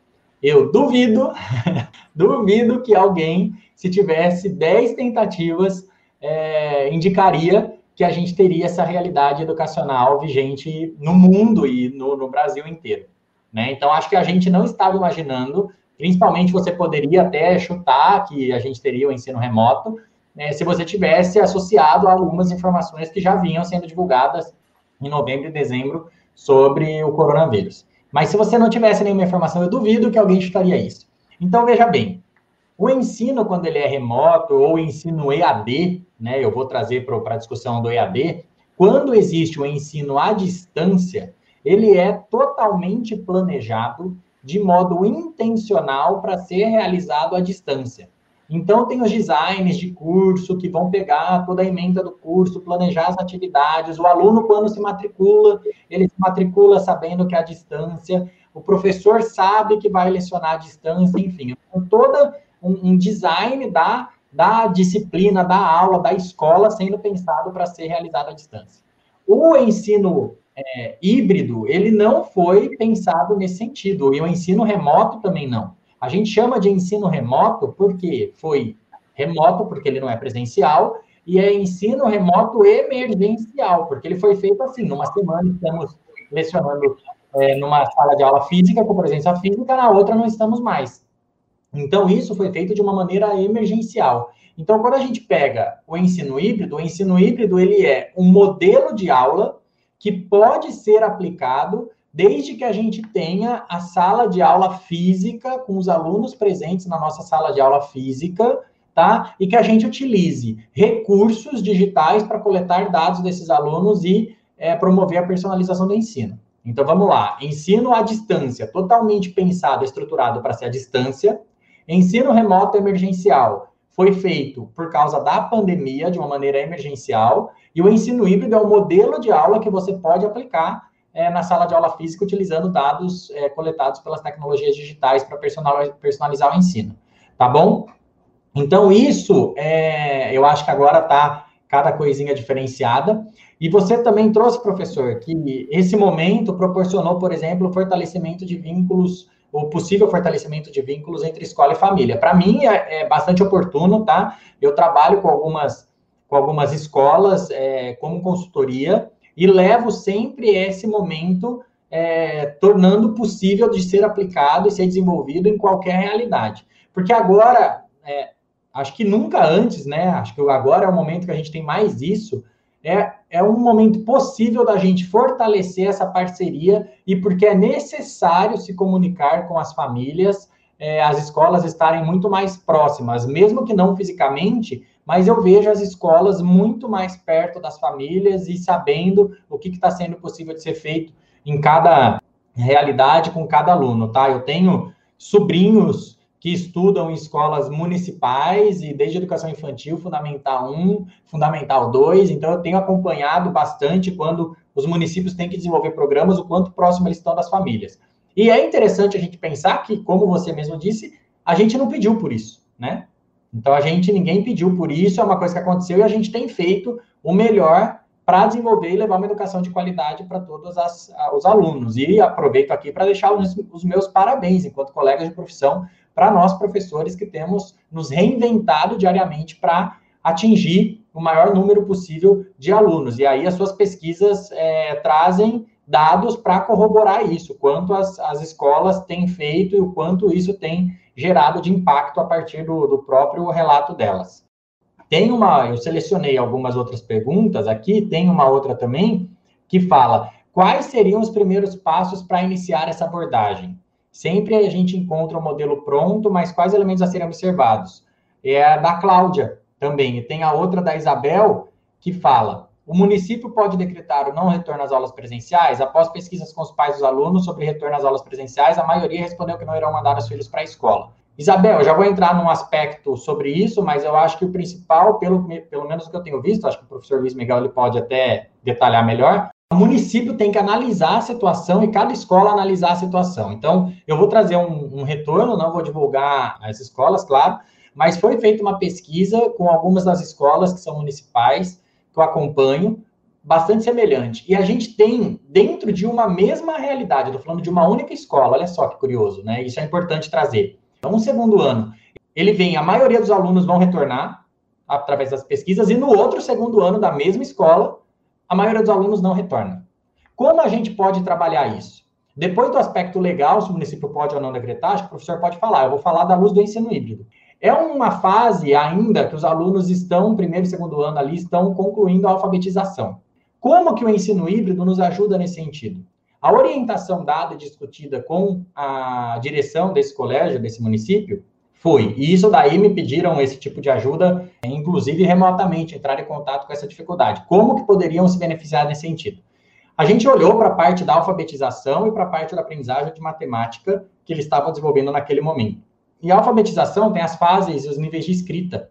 eu duvido, duvido que alguém, se tivesse 10 tentativas, é, indicaria que a gente teria essa realidade educacional vigente no mundo e no, no Brasil inteiro. Né? Então, acho que a gente não estava imaginando, principalmente você poderia até chutar que a gente teria o ensino remoto, né, se você tivesse associado algumas informações que já vinham sendo divulgadas em novembro e dezembro sobre o coronavírus. Mas se você não tivesse nenhuma informação, eu duvido que alguém chutaria isso. Então, veja bem, o ensino, quando ele é remoto, ou ensino EAD, né, eu vou trazer para a discussão do EAD, quando existe o ensino à distância, ele é totalmente planejado de modo intencional para ser realizado à distância. Então, tem os designs de curso que vão pegar toda a emenda do curso, planejar as atividades. O aluno, quando se matricula, ele se matricula sabendo que é à distância. O professor sabe que vai lecionar à distância, enfim. Então, toda um, um design da, da disciplina, da aula, da escola sendo pensado para ser realizado à distância. O ensino é, híbrido, ele não foi pensado nesse sentido, e o ensino remoto também não. A gente chama de ensino remoto porque foi remoto, porque ele não é presencial, e é ensino remoto emergencial, porque ele foi feito assim, numa semana estamos lecionando é, numa sala de aula física, com presença física, na outra não estamos mais. Então, isso foi feito de uma maneira emergencial. Então, quando a gente pega o ensino híbrido, o ensino híbrido ele é um modelo de aula que pode ser aplicado desde que a gente tenha a sala de aula física com os alunos presentes na nossa sala de aula física, tá? E que a gente utilize recursos digitais para coletar dados desses alunos e é, promover a personalização do ensino. Então vamos lá, ensino à distância, totalmente pensado, estruturado para ser à distância. Ensino remoto emergencial foi feito por causa da pandemia, de uma maneira emergencial, e o ensino híbrido é um modelo de aula que você pode aplicar é, na sala de aula física utilizando dados é, coletados pelas tecnologias digitais para personalizar o ensino. Tá bom? Então, isso, é, eu acho que agora está cada coisinha diferenciada. E você também trouxe, professor, que esse momento proporcionou, por exemplo, o fortalecimento de vínculos, o possível fortalecimento de vínculos entre escola e família. Para mim, é, é, bastante oportuno, tá? Eu trabalho com algumas, com algumas escolas é, como consultoria e levo sempre esse momento é, tornando possível de ser aplicado e ser desenvolvido em qualquer realidade. Porque agora, é, acho que nunca antes, né? Acho que agora é o momento que a gente tem mais isso. É, é um momento possível da gente fortalecer essa parceria e porque é necessário se comunicar com as famílias, é, as escolas estarem muito mais próximas, mesmo que não fisicamente, mas eu vejo as escolas muito mais perto das famílias e sabendo o que está sendo possível de ser feito em cada realidade com cada aluno, tá? Eu tenho sobrinhos que estudam em escolas municipais e desde educação infantil, fundamental 1, fundamental 2. Então, eu tenho acompanhado bastante quando os municípios têm que desenvolver programas, o quanto próximo eles estão das famílias. E é interessante a gente pensar que, como você mesmo disse, a gente não pediu por isso, né? Então, a gente, ninguém pediu por isso, é uma coisa que aconteceu e a gente tem feito o melhor para desenvolver e levar uma educação de qualidade para todos as, os alunos. E aproveito aqui para deixar os, os meus parabéns, enquanto colegas de profissão, para nós, professores, que temos nos reinventado diariamente para atingir o maior número possível de alunos. E aí as suas pesquisas é, trazem dados para corroborar isso, quanto as, as escolas têm feito e o quanto isso tem gerado de impacto a partir do, do próprio relato delas. Tem uma, eu selecionei algumas outras perguntas aqui, tem uma outra também que fala: quais seriam os primeiros passos para iniciar essa abordagem? Sempre a gente encontra o um modelo pronto, mas quais elementos a serem observados? É a da Cláudia também. E tem a outra da Isabel, que fala: o município pode decretar o não retorno às aulas presenciais? Após pesquisas com os pais dos alunos sobre retorno às aulas presenciais, a maioria respondeu que não irão mandar os filhos para a escola. Isabel, eu já vou entrar num aspecto sobre isso, mas eu acho que o principal, pelo, pelo menos o que eu tenho visto, acho que o professor Luiz Miguel ele pode até detalhar melhor, o município tem que analisar a situação e cada escola analisar a situação. Então, eu vou trazer um, um retorno, não vou divulgar as escolas, claro, mas foi feita uma pesquisa com algumas das escolas que são municipais, que eu acompanho, bastante semelhante. E a gente tem, dentro de uma mesma realidade, estou falando de uma única escola, olha só que curioso, né? Isso é importante trazer. Então, um segundo ano, ele vem, a maioria dos alunos vão retornar através das pesquisas, e no outro segundo ano da mesma escola, a maioria dos alunos não retorna. Como a gente pode trabalhar isso? Depois do aspecto legal, se o município pode ou não decretar, acho que o professor pode falar. Eu vou falar da luz do ensino híbrido. É uma fase ainda que os alunos estão, primeiro e segundo ano ali, estão concluindo a alfabetização. Como que o ensino híbrido nos ajuda nesse sentido? A orientação dada e discutida com a direção desse colégio, desse município, foi. E isso daí me pediram esse tipo de ajuda, inclusive remotamente, entrar em contato com essa dificuldade. Como que poderiam se beneficiar nesse sentido? A gente olhou para a parte da alfabetização e para a parte da aprendizagem de matemática que eles estavam desenvolvendo naquele momento. E a alfabetização tem as fases e os níveis de escrita.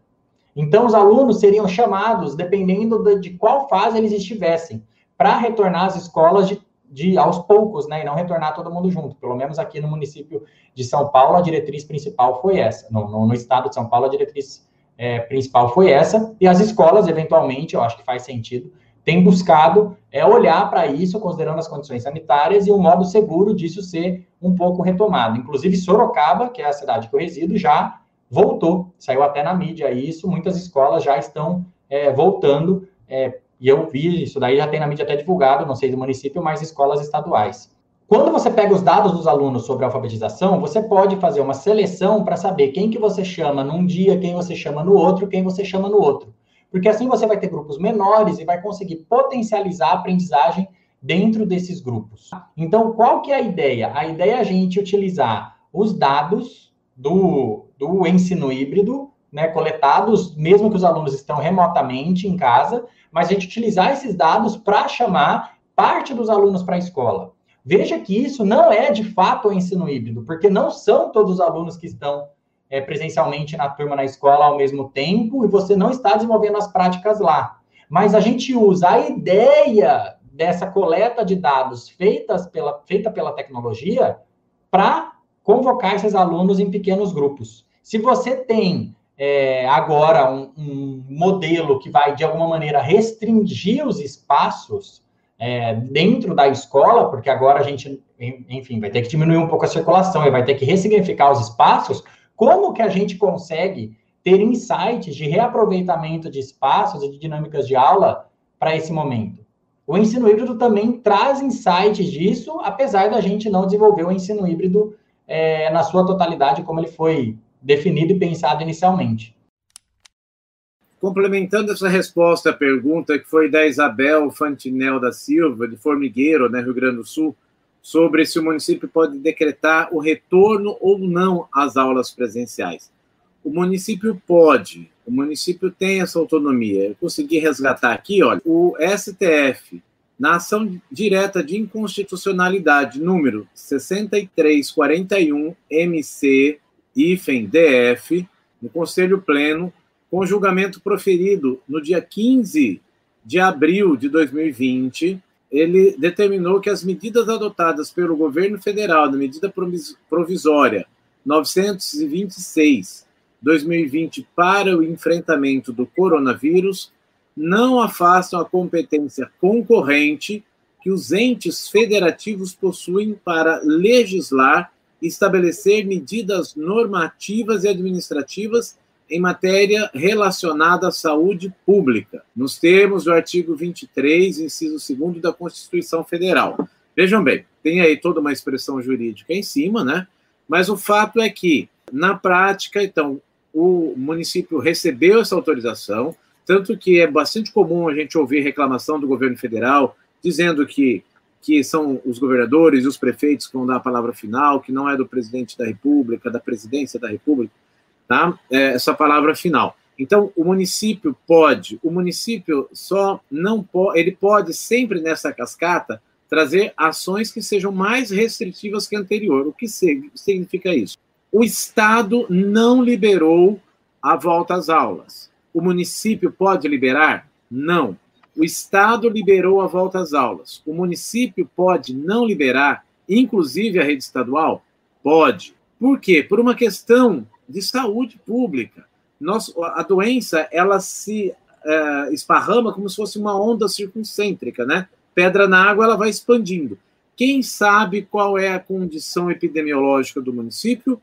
Então, os alunos seriam chamados, dependendo de, qual fase eles estivessem, para retornar às escolas de de aos poucos, né, e não retornar todo mundo junto. Pelo menos aqui no município de São Paulo, a diretriz principal foi essa. No, no, no estado de São Paulo, a diretriz é, principal foi essa, e as escolas, eventualmente, eu acho que faz sentido, têm buscado é, olhar para isso, considerando as condições sanitárias e um modo seguro disso ser um pouco retomado. Inclusive, Sorocaba, que é a cidade que eu resido, já voltou, saiu até na mídia isso, muitas escolas já estão é, voltando, é, e eu vi isso daí, já tem na mídia até divulgado, não sei do município, mas escolas estaduais. Quando você pega os dados dos alunos sobre alfabetização, você pode fazer uma seleção para saber quem que você chama num dia, quem você chama no outro, quem você chama no outro. Porque assim você vai ter grupos menores e vai conseguir potencializar a aprendizagem dentro desses grupos. Então, qual que é a ideia? A ideia é a gente utilizar os dados do, do ensino híbrido, né, coletados, mesmo que os alunos estão remotamente em casa, mas a gente utilizar esses dados para chamar parte dos alunos para a escola. Veja que isso não é de fato o ensino híbrido, porque não são todos os alunos que estão é, presencialmente na turma na escola ao mesmo tempo e você não está desenvolvendo as práticas lá. Mas a gente usa a ideia dessa coleta de dados feitas pela, feita pela tecnologia para convocar esses alunos em pequenos grupos. Se você tem é, agora um, um modelo que vai, de alguma maneira, restringir os espaços é, dentro da escola, porque agora a gente, enfim, vai ter que diminuir um pouco a circulação e vai ter que ressignificar os espaços, como que a gente consegue ter insights de reaproveitamento de espaços e de dinâmicas de aula para esse momento? O ensino híbrido também traz insights disso, apesar da gente não desenvolver o ensino híbrido é, na sua totalidade como ele foi definido e pensado inicialmente complementando essa resposta à pergunta que foi da Isabel Fantinel da Silva, de Formigueiro, né, Rio Grande do Sul, sobre se o município pode decretar o retorno ou não às aulas presenciais. O município pode, o município tem essa autonomia. Eu consegui resgatar aqui, olha, o STF, na ação direta de inconstitucionalidade número 6341 MC DF, no Conselho Pleno, com julgamento proferido no dia 15 de abril de 2020, ele determinou que as medidas adotadas pelo governo federal na medida provisória 926 2020 para o enfrentamento do coronavírus não afastam a competência concorrente que os entes federativos possuem para legislar e estabelecer medidas normativas e administrativas em matéria relacionada à saúde pública, nos termos do artigo 23, inciso 2 da Constituição Federal. Vejam bem, tem aí toda uma expressão jurídica em cima, né? Mas o fato é que, na prática, então, o município recebeu essa autorização, tanto que é bastante comum a gente ouvir reclamação do governo federal dizendo que, que são os governadores e os prefeitos que vão dar a palavra final, que não é do presidente da República, da presidência da República tá? É, essa palavra final. Então, o município pode, o município só não pode, ele pode sempre nessa cascata trazer ações que sejam mais restritivas que a anterior. O que significa isso? O Estado não liberou a volta às aulas. O município pode liberar? Não. O Estado liberou a volta às aulas. O município pode não liberar, inclusive a rede estadual? Pode. Por quê? Por uma questão de saúde pública. Nosso, a doença ela se é, esparrama como se fosse uma onda circuncêntrica, né? Pedra na água ela vai expandindo. Quem sabe qual é a condição epidemiológica do município?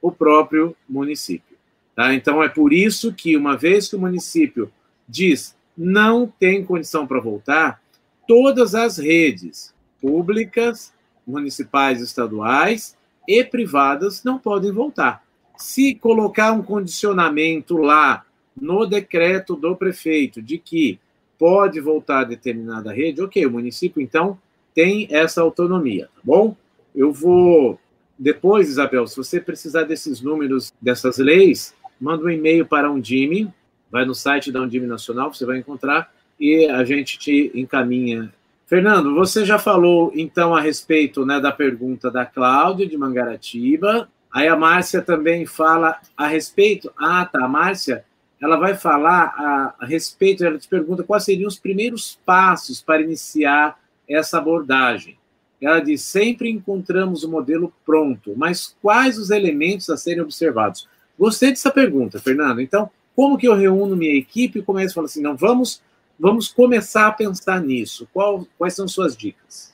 O próprio município. Tá? Então é por isso que uma vez que o município diz não tem condição para voltar, todas as redes públicas, municipais, estaduais e privadas não podem voltar. Se colocar um condicionamento lá no decreto do prefeito de que pode voltar a determinada rede, ok, o município então tem essa autonomia, tá bom? Eu vou depois, Isabel, se você precisar desses números dessas leis, manda um e-mail para um Undime, vai no site da Undime Nacional, você vai encontrar e a gente te encaminha. Fernando, você já falou então a respeito né, da pergunta da Cláudia de Mangaratiba, Aí a Márcia também fala a respeito. Ah, tá. A Márcia, ela vai falar a, respeito, ela te pergunta quais seriam os primeiros passos para iniciar essa abordagem. Ela diz: sempre encontramos o modelo pronto, mas quais os elementos a serem observados? Gostei dessa pergunta, Fernando. Então, como que eu reúno minha equipe e começo a falar assim: não, vamos, vamos começar a pensar nisso? Qual, quais são suas dicas?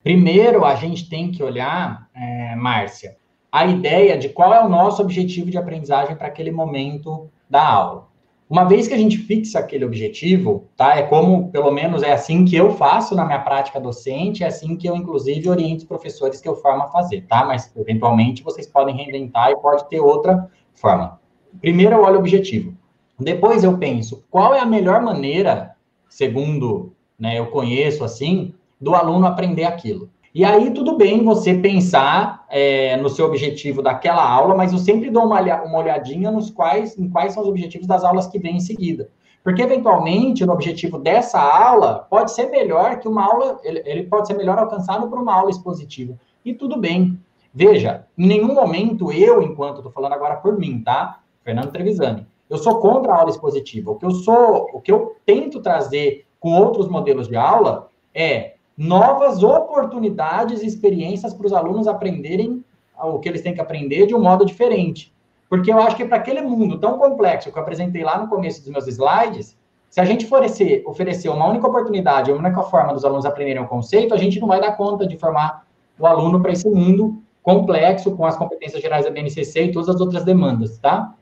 Primeiro, a gente tem que olhar, é, Márcia, a ideia de qual é o nosso objetivo de aprendizagem para aquele momento da aula. Uma vez que a gente fixa aquele objetivo, tá? É como, pelo menos, é assim que eu faço na minha prática docente, é assim que eu, inclusive, oriento os professores que eu formo a fazer, tá? Mas, eventualmente, vocês podem reinventar e pode ter outra forma. Primeiro eu olho o objetivo. Depois eu penso, qual é a melhor maneira, segundo né, eu conheço assim, do aluno aprender aquilo. E aí, tudo bem você pensar é, no seu objetivo daquela aula, mas eu sempre dou uma, uma olhadinha nos quais, em quais são os objetivos das aulas que vêm em seguida. Porque, eventualmente, o objetivo dessa aula pode ser melhor que uma aula, ele, ele pode ser melhor alcançado por uma aula expositiva. E tudo bem. Veja, em nenhum momento eu, enquanto estou falando agora por mim, tá? Fernando Trevisani, eu sou contra a aula expositiva. O que eu sou, o que eu tento trazer com outros modelos de aula é novas oportunidades e experiências para os alunos aprenderem o que eles têm que aprender de um modo diferente. Porque eu acho que para aquele mundo tão complexo que eu apresentei lá no começo dos meus slides, se a gente oferecer, oferecer uma única oportunidade, uma única forma dos alunos aprenderem o conceito, a gente não vai dar conta de formar o aluno para esse mundo complexo, com as competências gerais da BNCC e todas as outras demandas, tá?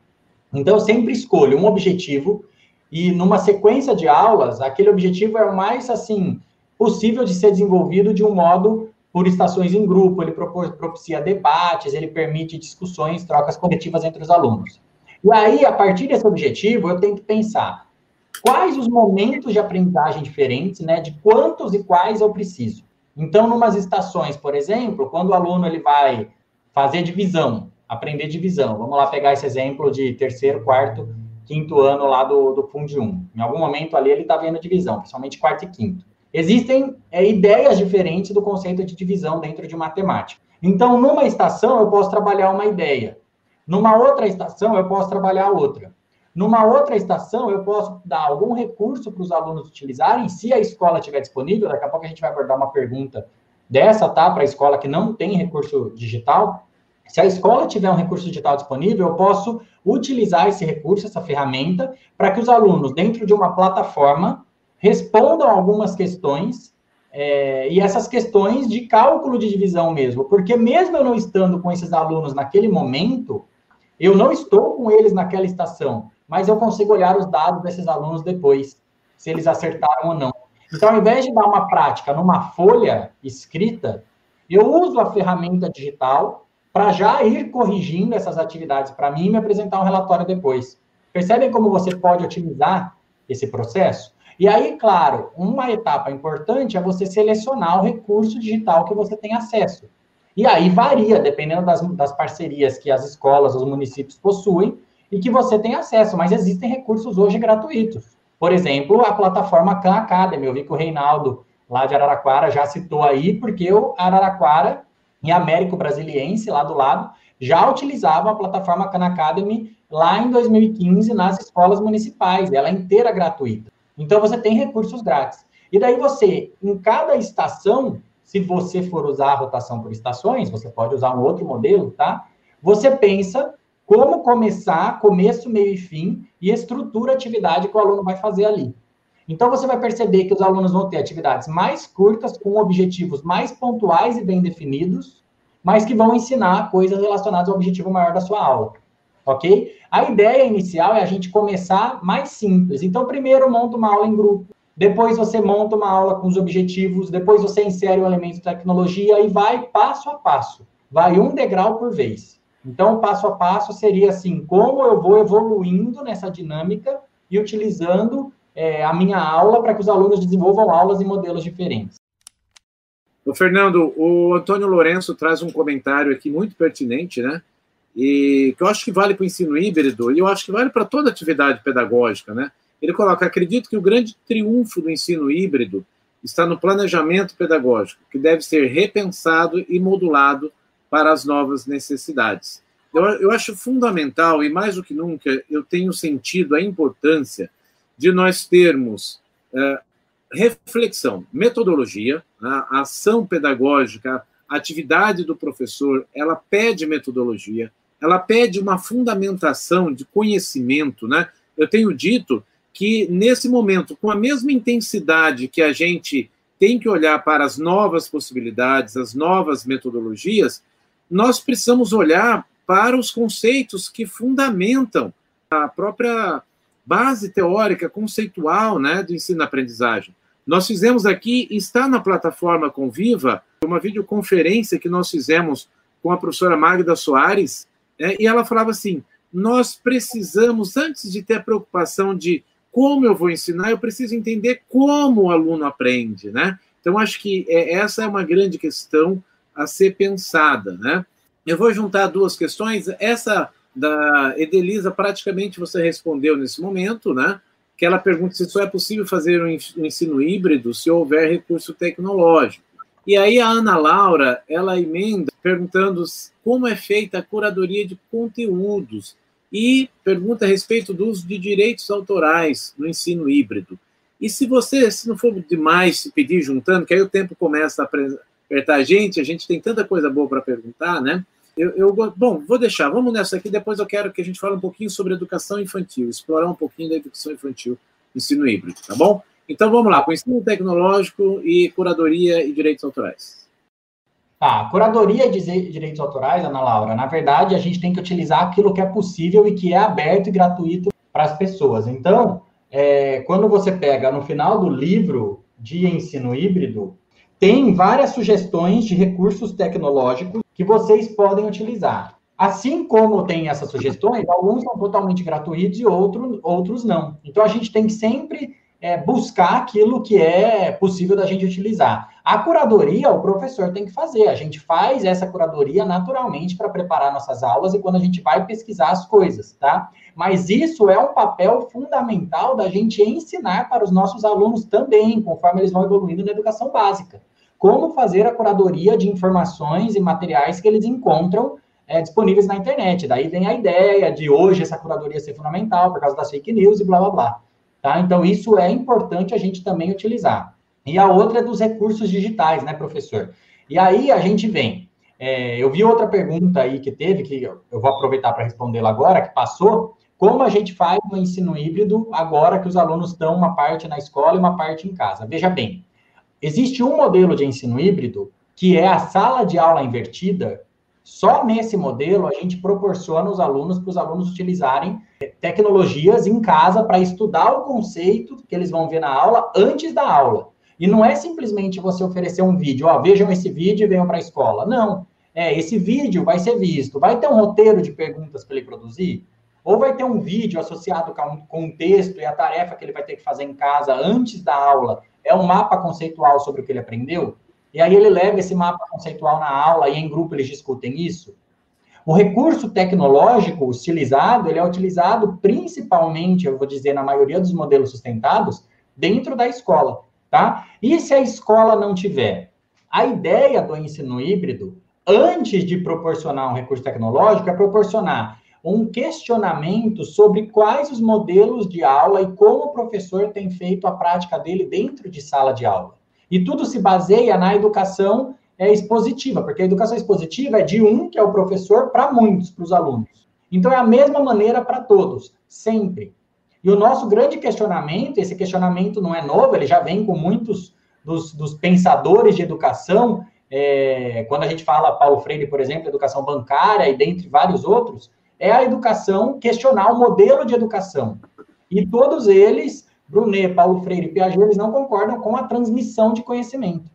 Então, eu sempre escolho um objetivo e, numa sequência de aulas, aquele objetivo é o mais, assim, possível de ser desenvolvido de um modo por estações em grupo, ele propicia debates, ele permite discussões, trocas coletivas entre os alunos. E aí, a partir desse objetivo, eu tenho que pensar quais os momentos de aprendizagem diferentes, né, de quantos e quais eu preciso. Então, numas estações, por exemplo, quando o aluno ele vai fazer divisão, aprender divisão, vamos lá pegar esse exemplo de terceiro, quarto, quinto ano lá do, do Fund 1. Em algum momento ali ele está vendo divisão, principalmente quarto e quinto. Existem é, ideias diferentes do conceito de divisão dentro de matemática. Então, numa estação, eu posso trabalhar uma ideia. Numa outra estação, eu posso trabalhar outra. Numa outra estação, eu posso dar algum recurso para os alunos utilizarem, se a escola tiver disponível. Daqui a pouco a gente vai abordar uma pergunta dessa, tá? Para a escola que não tem recurso digital. Se a escola tiver um recurso digital disponível, eu posso utilizar esse recurso, essa ferramenta, para que os alunos, dentro de uma plataforma, respondam algumas questões, é, e essas questões de cálculo de divisão mesmo, porque mesmo eu não estando com esses alunos naquele momento, eu não estou com eles naquela estação, mas eu consigo olhar os dados desses alunos depois, se eles acertaram ou não. Então, ao invés de dar uma prática numa folha escrita, eu uso a ferramenta digital para já ir corrigindo essas atividades para mim e me apresentar um relatório depois. Percebem como você pode otimizar esse processo? E aí, claro, uma etapa importante é você selecionar o recurso digital que você tem acesso. E aí varia, dependendo das, das parcerias que as escolas, os municípios possuem e que você tem acesso, mas existem recursos hoje gratuitos. Por exemplo, a plataforma Khan Academy. Eu vi que o Reinaldo, lá de Araraquara, já citou aí, porque o Araraquara, em Américo Brasiliense, lá do lado, já utilizava a plataforma Khan Academy lá em 2015 nas escolas municipais. Ela é inteira gratuita. Então, você tem recursos grátis. E daí você, em cada estação, se você for usar a rotação por estações, você pode usar um outro modelo, tá? Você pensa como começar, começo, meio e fim, e estrutura a atividade que o aluno vai fazer ali. Então, você vai perceber que os alunos vão ter atividades mais curtas, com objetivos mais pontuais e bem definidos, mas que vão ensinar coisas relacionadas ao objetivo maior da sua aula ok? A ideia inicial é a gente começar mais simples. Então, primeiro monta uma aula em grupo, depois você monta uma aula com os objetivos, depois você insere o elemento de tecnologia e vai passo a passo. Vai um degrau por vez. Então, passo a passo seria assim, como eu vou evoluindo nessa dinâmica e utilizando é, a minha aula para que os alunos desenvolvam aulas em modelos diferentes. O Fernando, o Antônio Lourenço traz um comentário aqui muito pertinente, né? E que eu acho que vale para o ensino híbrido e eu acho que vale para toda atividade pedagógica, né? Ele coloca: acredito que o grande triunfo do ensino híbrido está no planejamento pedagógico, que deve ser repensado e modulado para as novas necessidades. Eu, eu acho fundamental e mais do que nunca eu tenho sentido a importância de nós termos uh, reflexão, metodologia, a ação pedagógica, a atividade do professor, ela pede metodologia, ela pede uma fundamentação de conhecimento, né? Eu tenho dito que nesse momento, com a mesma intensidade que a gente tem que olhar para as novas possibilidades, as novas metodologias, nós precisamos olhar para os conceitos que fundamentam a própria base teórica, conceitual, né, do ensino-aprendizagem. Nós fizemos aqui, está na plataforma Conviva, uma videoconferência que nós fizemos com a professora Magda Soares, é, e ela falava assim: nós precisamos, antes de ter a preocupação de como eu vou ensinar, eu preciso entender como o aluno aprende, né? Então, acho que é, essa é uma grande questão a ser pensada, né? Eu vou juntar duas questões. Essa da Edelisa, praticamente você respondeu nesse momento, né? Que ela pergunta se só é possível fazer um ensino híbrido se houver recurso tecnológico. E aí a Ana Laura, ela emenda perguntando como é feita a curadoria de conteúdos e pergunta a respeito do uso de direitos autorais no ensino híbrido. E se você, se não for demais pedir juntando, que aí o tempo começa a apertar a gente, a gente tem tanta coisa boa para perguntar, né? Eu, eu, bom, vou deixar, vamos nessa aqui, depois eu quero que a gente fale um pouquinho sobre educação infantil, explorar um pouquinho da educação infantil, ensino híbrido, tá bom? Então vamos lá, com ensino tecnológico e curadoria e direitos autorais. Tá, curadoria e direitos autorais, Ana Laura, na verdade a gente tem que utilizar aquilo que é possível e que é aberto e gratuito para as pessoas. Então, é, quando você pega no final do livro de ensino híbrido, tem várias sugestões de recursos tecnológicos que vocês podem utilizar. Assim como tem essas sugestões, alguns são totalmente gratuitos e outro, outros não. Então a gente tem que sempre é, buscar aquilo que é possível da gente utilizar. A curadoria, o professor tem que fazer. A gente faz essa curadoria naturalmente para preparar nossas aulas e quando a gente vai pesquisar as coisas, tá? Mas isso é um papel fundamental da gente ensinar para os nossos alunos também, conforme eles vão evoluindo na educação básica. Como fazer a curadoria de informações e materiais que eles encontram é, disponíveis na internet. Daí vem a ideia de hoje essa curadoria ser fundamental por causa das fake news e blá blá blá. Tá? Então, isso é importante a gente também utilizar. E a outra é dos recursos digitais, né, professor? E aí a gente vem. É, eu vi outra pergunta aí que teve, que eu vou aproveitar para respondê-la agora, que passou. Como a gente faz o ensino híbrido agora que os alunos estão uma parte na escola e uma parte em casa? Veja bem, existe um modelo de ensino híbrido que é a sala de aula invertida, só nesse modelo a gente proporciona os alunos para os alunos utilizarem tecnologias em casa para estudar o conceito que eles vão ver na aula antes da aula. E não é simplesmente você oferecer um vídeo, ó, vejam esse vídeo e venham para a escola. Não. É, esse vídeo vai ser visto. Vai ter um roteiro de perguntas para ele produzir? Ou vai ter um vídeo associado com um texto e a tarefa que ele vai ter que fazer em casa antes da aula é um mapa conceitual sobre o que ele aprendeu? E aí ele leva esse mapa conceitual na aula e em grupo eles discutem isso. O recurso tecnológico utilizado, ele é utilizado principalmente, eu vou dizer, na maioria dos modelos sustentados, dentro da escola, tá? E se a escola não tiver? A ideia do ensino híbrido, antes de proporcionar um recurso tecnológico, é proporcionar um questionamento sobre quais os modelos de aula e como o professor tem feito a prática dele dentro de sala de aula. E tudo se baseia na educação é, expositiva, porque a educação expositiva é de um, que é o professor, para muitos, para os alunos. Então é a mesma maneira para todos, sempre. E o nosso grande questionamento, esse questionamento não é novo, ele já vem com muitos dos, dos pensadores de educação. É, quando a gente fala Paulo Freire, por exemplo, educação bancária e dentre vários outros, é a educação questionar o modelo de educação. E todos eles Brunet, Paulo Freire e Piaget, eles não concordam com a transmissão de conhecimento.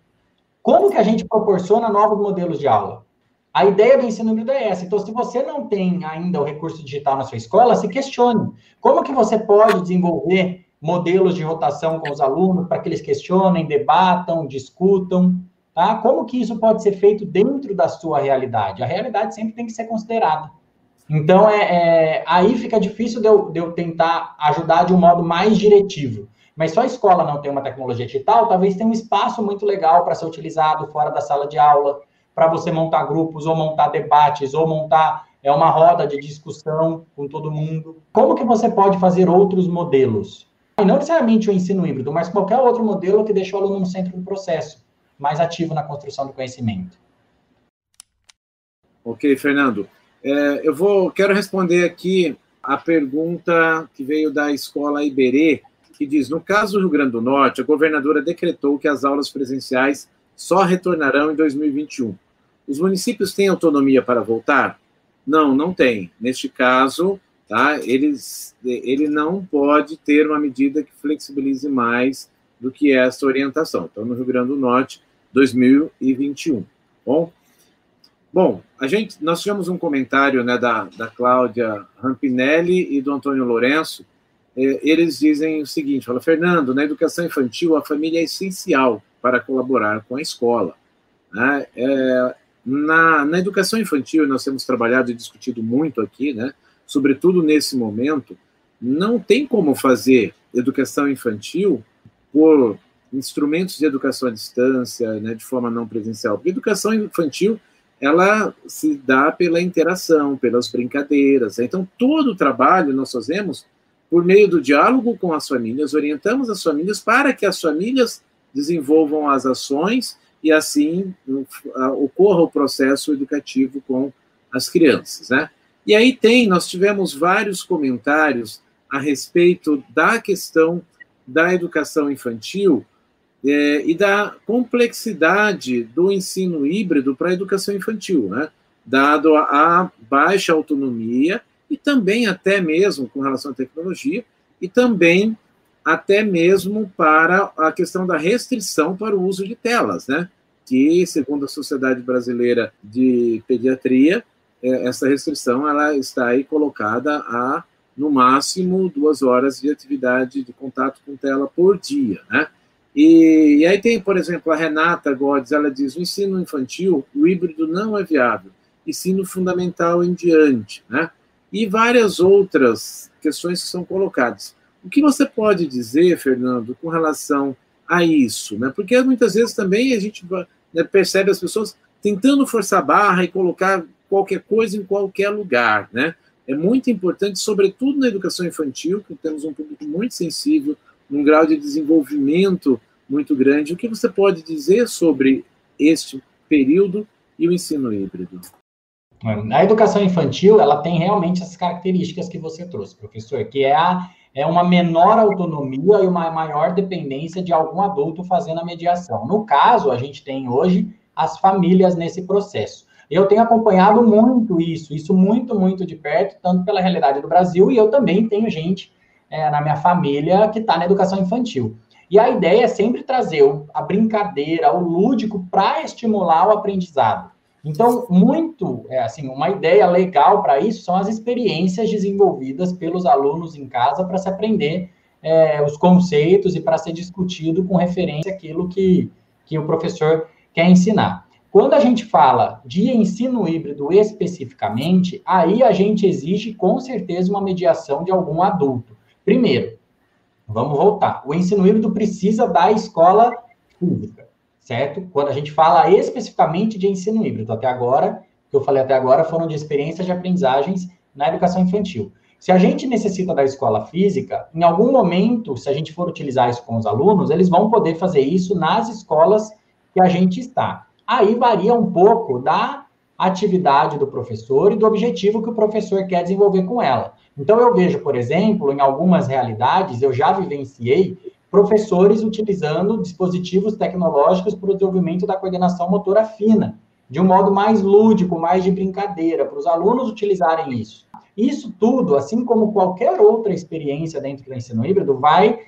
Como que a gente proporciona novos modelos de aula? A ideia do ensino híbrido é essa. Então, se você não tem ainda o recurso digital na sua escola, se questione. Como que você pode desenvolver modelos de rotação com os alunos para que eles questionem, debatam, discutam? Tá? Como que isso pode ser feito dentro da sua realidade? A realidade sempre tem que ser considerada. Então, é, é, aí fica difícil de eu, de eu tentar ajudar de um modo mais diretivo. Mas só a escola não tem uma tecnologia digital, talvez tenha um espaço muito legal para ser utilizado fora da sala de aula, para você montar grupos, ou montar debates, ou montar é uma roda de discussão com todo mundo. Como que você pode fazer outros modelos? E não necessariamente o ensino híbrido, mas qualquer outro modelo que deixe o aluno no centro do processo, mais ativo na construção do conhecimento. Ok, Fernando. É, eu vou, quero responder aqui a pergunta que veio da escola Iberê, que diz: no caso do Rio Grande do Norte, a governadora decretou que as aulas presenciais só retornarão em 2021. Os municípios têm autonomia para voltar? Não, não tem. Neste caso, tá? Eles, ele não pode ter uma medida que flexibilize mais do que essa orientação. Então, no Rio Grande do Norte, 2021. Bom, bom, a gente, nós tivemos um comentário né, da, da Cláudia Rampinelli e do Antônio Lourenço. É, eles dizem o seguinte: fala, Fernando, na educação infantil, a família é essencial para colaborar com a escola. Né? É, na, na educação infantil, nós temos trabalhado e discutido muito aqui, né? sobretudo nesse momento, não tem como fazer educação infantil por instrumentos de educação à distância, né, de forma não presencial. Porque educação infantil, ela se dá pela interação, pelas brincadeiras. Então, todo o trabalho nós fazemos por meio do diálogo com as famílias, orientamos as famílias para que as famílias desenvolvam as ações e assim ocorra o processo educativo com as crianças, né? E aí tem, nós tivemos vários comentários a respeito da questão da educação infantil é, e da complexidade do ensino híbrido para a educação infantil, né? dado a, a baixa autonomia e também até mesmo com relação à tecnologia e também até mesmo para a questão da restrição para o uso de telas, né? Que, segundo a Sociedade Brasileira de Pediatria, é, essa restrição ela está aí colocada a no máximo duas horas de atividade de contato com tela por dia, né? E, e, aí tem, por exemplo, a Renata Godes, ela diz, o ensino infantil, o híbrido não é viável, ensino fundamental em diante, né? E várias outras questões que são colocadas. O que você pode dizer, Fernando, com relação a isso, né? Porque muitas vezes também a gente né, percebe as pessoas tentando forçar a barra e colocar qualquer coisa em qualquer lugar, né? É muito importante, sobretudo na educação infantil, que temos um público muito sensível, num grau de desenvolvimento muito grande. O que você pode dizer sobre este período e o ensino híbrido? Na educação infantil, ela tem realmente essas características que você trouxe, professor, que é, a, é uma menor autonomia e uma maior dependência de algum adulto fazendo a mediação. No caso, a gente tem hoje as famílias nesse processo. Eu tenho acompanhado muito isso, isso muito, muito de perto, tanto pela realidade do Brasil, e eu também tenho gente é, na minha família que está na educação infantil. E a ideia é sempre trazer a brincadeira, o lúdico, para estimular o aprendizado. Então, muito, é, assim, uma ideia legal para isso são as experiências desenvolvidas pelos alunos em casa para se aprender é, os conceitos e para ser discutido com referência àquilo que, que o professor quer ensinar. Quando a gente fala de ensino híbrido especificamente, aí a gente exige com certeza uma mediação de algum adulto. Primeiro, vamos voltar. O ensino híbrido precisa da escola pública, certo? Quando a gente fala especificamente de ensino híbrido, até agora, que eu falei até agora, foram de experiências de aprendizagens na educação infantil. Se a gente necessita da escola física, em algum momento, se a gente for utilizar isso com os alunos, eles vão poder fazer isso nas escolas que a gente está. Aí varia um pouco da atividade do professor e do objetivo que o professor quer desenvolver com ela. Então, eu vejo, por exemplo, em algumas realidades, eu já vivenciei professores utilizando dispositivos tecnológicos para o desenvolvimento da coordenação motora fina, de um modo mais lúdico, mais de brincadeira, para os alunos utilizarem isso. Isso tudo, assim como qualquer outra experiência dentro do ensino híbrido, vai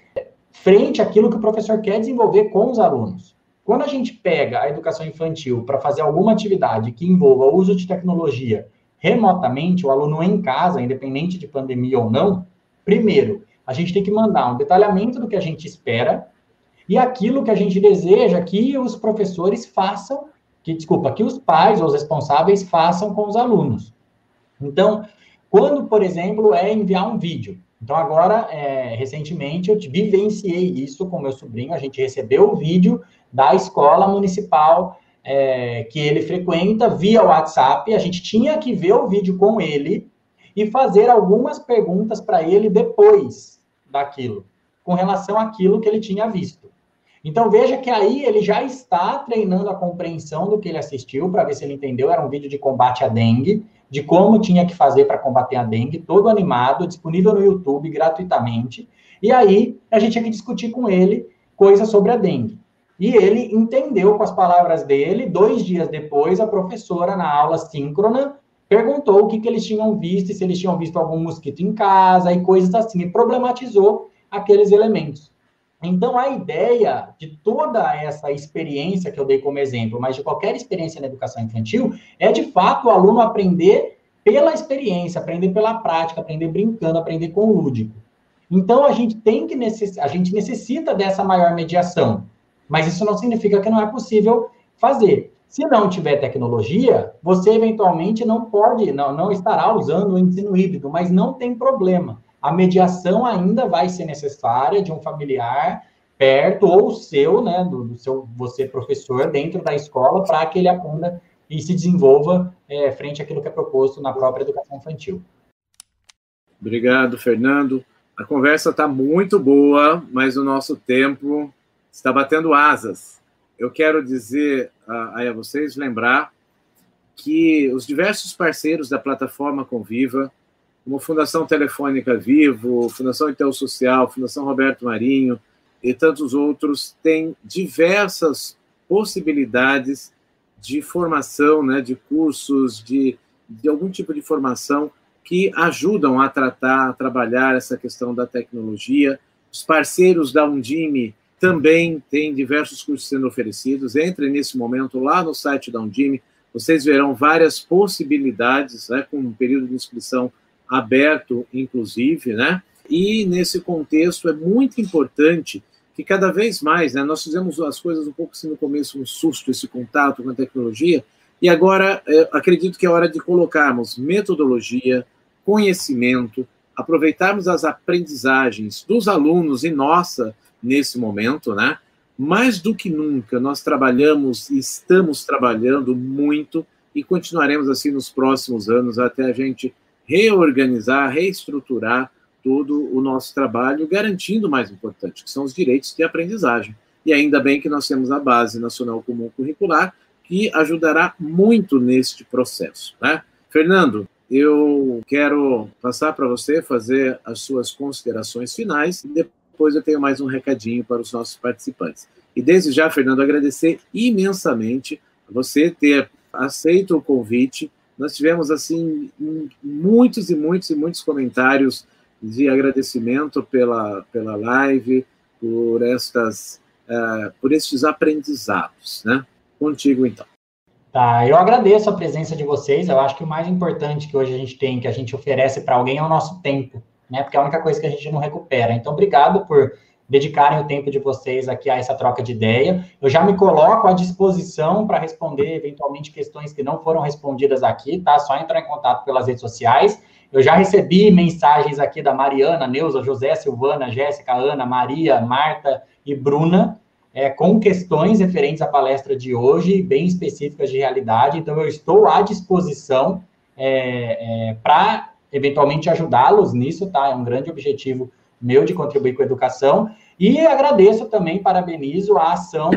frente àquilo que o professor quer desenvolver com os alunos. Quando a gente pega a educação infantil para fazer alguma atividade que envolva o uso de tecnologia remotamente, o aluno em casa, independente de pandemia ou não, primeiro, a gente tem que mandar um detalhamento do que a gente espera e aquilo que a gente deseja que os professores façam, que desculpa, que os pais ou os responsáveis façam com os alunos. Então, quando, por exemplo, é enviar um vídeo. Então, agora, é, recentemente, eu vivenciei isso com meu sobrinho. A gente recebeu o vídeo da escola municipal é, que ele frequenta via WhatsApp. A gente tinha que ver o vídeo com ele e fazer algumas perguntas para ele depois daquilo, com relação àquilo que ele tinha visto. Então veja que aí ele já está treinando a compreensão do que ele assistiu para ver se ele entendeu. Era um vídeo de combate à dengue, de como tinha que fazer para combater a dengue, todo animado, disponível no YouTube gratuitamente. E aí a gente tinha que discutir com ele coisas sobre a dengue. E ele entendeu com as palavras dele. Dois dias depois, a professora, na aula síncrona, perguntou o que, que eles tinham visto, se eles tinham visto algum mosquito em casa e coisas assim, e problematizou aqueles elementos. Então, a ideia de toda essa experiência que eu dei como exemplo, mas de qualquer experiência na educação infantil, é de fato o aluno aprender pela experiência, aprender pela prática, aprender brincando, aprender com o lúdico. Então, a gente tem que necess... a gente necessita dessa maior mediação, mas isso não significa que não é possível fazer. Se não tiver tecnologia, você eventualmente não pode, não, não estará usando o ensino híbrido, mas não tem problema a mediação ainda vai ser necessária de um familiar perto ou seu, né, do, do seu você professor dentro da escola para que ele aprenda e se desenvolva é, frente àquilo que é proposto na própria educação infantil. Obrigado, Fernando. A conversa está muito boa, mas o nosso tempo está batendo asas. Eu quero dizer a, a vocês, lembrar que os diversos parceiros da plataforma Conviva como Fundação Telefônica Vivo, Fundação Intel Social, Fundação Roberto Marinho e tantos outros, têm diversas possibilidades de formação, né, de cursos, de, de algum tipo de formação que ajudam a tratar, a trabalhar essa questão da tecnologia. Os parceiros da Undime também têm diversos cursos sendo oferecidos. Entre nesse momento lá no site da Undime, vocês verão várias possibilidades, né, com um período de inscrição aberto, inclusive, né? E nesse contexto é muito importante que cada vez mais, né, nós fizemos as coisas um pouco assim no começo, um susto, esse contato com a tecnologia, e agora acredito que é hora de colocarmos metodologia, conhecimento, aproveitarmos as aprendizagens dos alunos e nossa nesse momento, né? Mais do que nunca, nós trabalhamos e estamos trabalhando muito e continuaremos assim nos próximos anos até a gente reorganizar, reestruturar todo o nosso trabalho, garantindo o mais importante, que são os direitos de aprendizagem. E ainda bem que nós temos a Base Nacional Comum Curricular, que ajudará muito neste processo. Né? Fernando, eu quero passar para você fazer as suas considerações finais e depois eu tenho mais um recadinho para os nossos participantes. E desde já, Fernando, agradecer imensamente você ter aceito o convite nós tivemos assim muitos e muitos e muitos comentários de agradecimento pela, pela live, por estas uh, por estes aprendizados, né? Contigo então. Tá, eu agradeço a presença de vocês. Eu acho que o mais importante que hoje a gente tem, que a gente oferece para alguém é o nosso tempo, né? Porque é a única coisa que a gente não recupera. Então, obrigado por dedicarem o tempo de vocês aqui a essa troca de ideia. Eu já me coloco à disposição para responder eventualmente questões que não foram respondidas aqui, tá? Só entrar em contato pelas redes sociais. Eu já recebi mensagens aqui da Mariana, Neuza, José, Silvana, Jéssica, Ana, Maria, Marta e Bruna, é, com questões referentes à palestra de hoje, bem específicas de realidade. Então, eu estou à disposição é, é, para eventualmente ajudá-los nisso, tá? É um grande objetivo meu de contribuir com a educação. E agradeço também, parabenizo a ação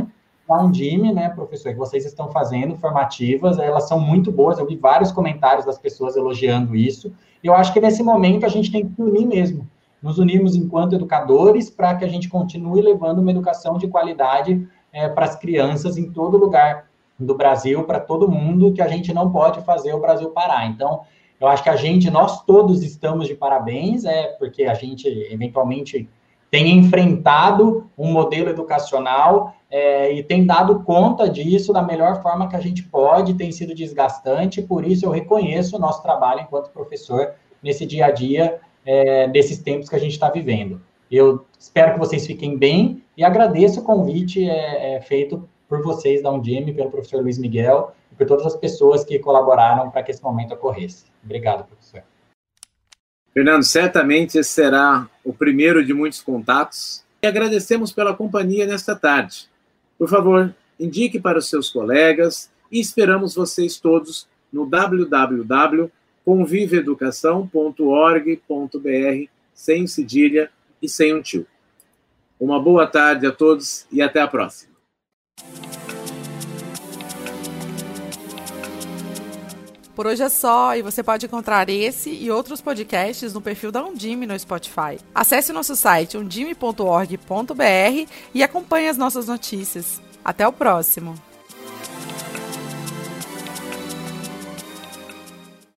da Undime, né, professor, que vocês estão fazendo, formativas, elas são muito boas, eu vi vários comentários das pessoas elogiando isso, e eu acho que nesse momento a gente tem que unir mesmo, nos unirmos enquanto educadores para que a gente continue levando uma educação de qualidade é, para as crianças em todo lugar do Brasil, para todo mundo, que a gente não pode fazer o Brasil parar. Então, eu acho que a gente, nós todos estamos de parabéns, é porque a gente eventualmente tem enfrentado um modelo educacional é, e tem dado conta disso da melhor forma que a gente pode, tem sido desgastante, por isso eu reconheço o nosso trabalho enquanto professor nesse dia a dia, é, desses tempos que a gente está vivendo. Eu espero que vocês fiquem bem e agradeço o convite é, é feito por vocês da Undime, pelo professor Luiz Miguel, e por todas as pessoas que colaboraram para que esse momento ocorresse. Obrigado, professor. Fernando, certamente esse será o primeiro de muitos contatos. E agradecemos pela companhia nesta tarde. Por favor, indique para os seus colegas e esperamos vocês todos no www.conviveeducação.org.br sem cedilha e sem um tio. Uma boa tarde a todos e até a próxima. Por hoje é só e você pode encontrar esse e outros podcasts no perfil da Undime no Spotify. Acesse nosso site undime.org.br e acompanhe as nossas notícias. Até o próximo!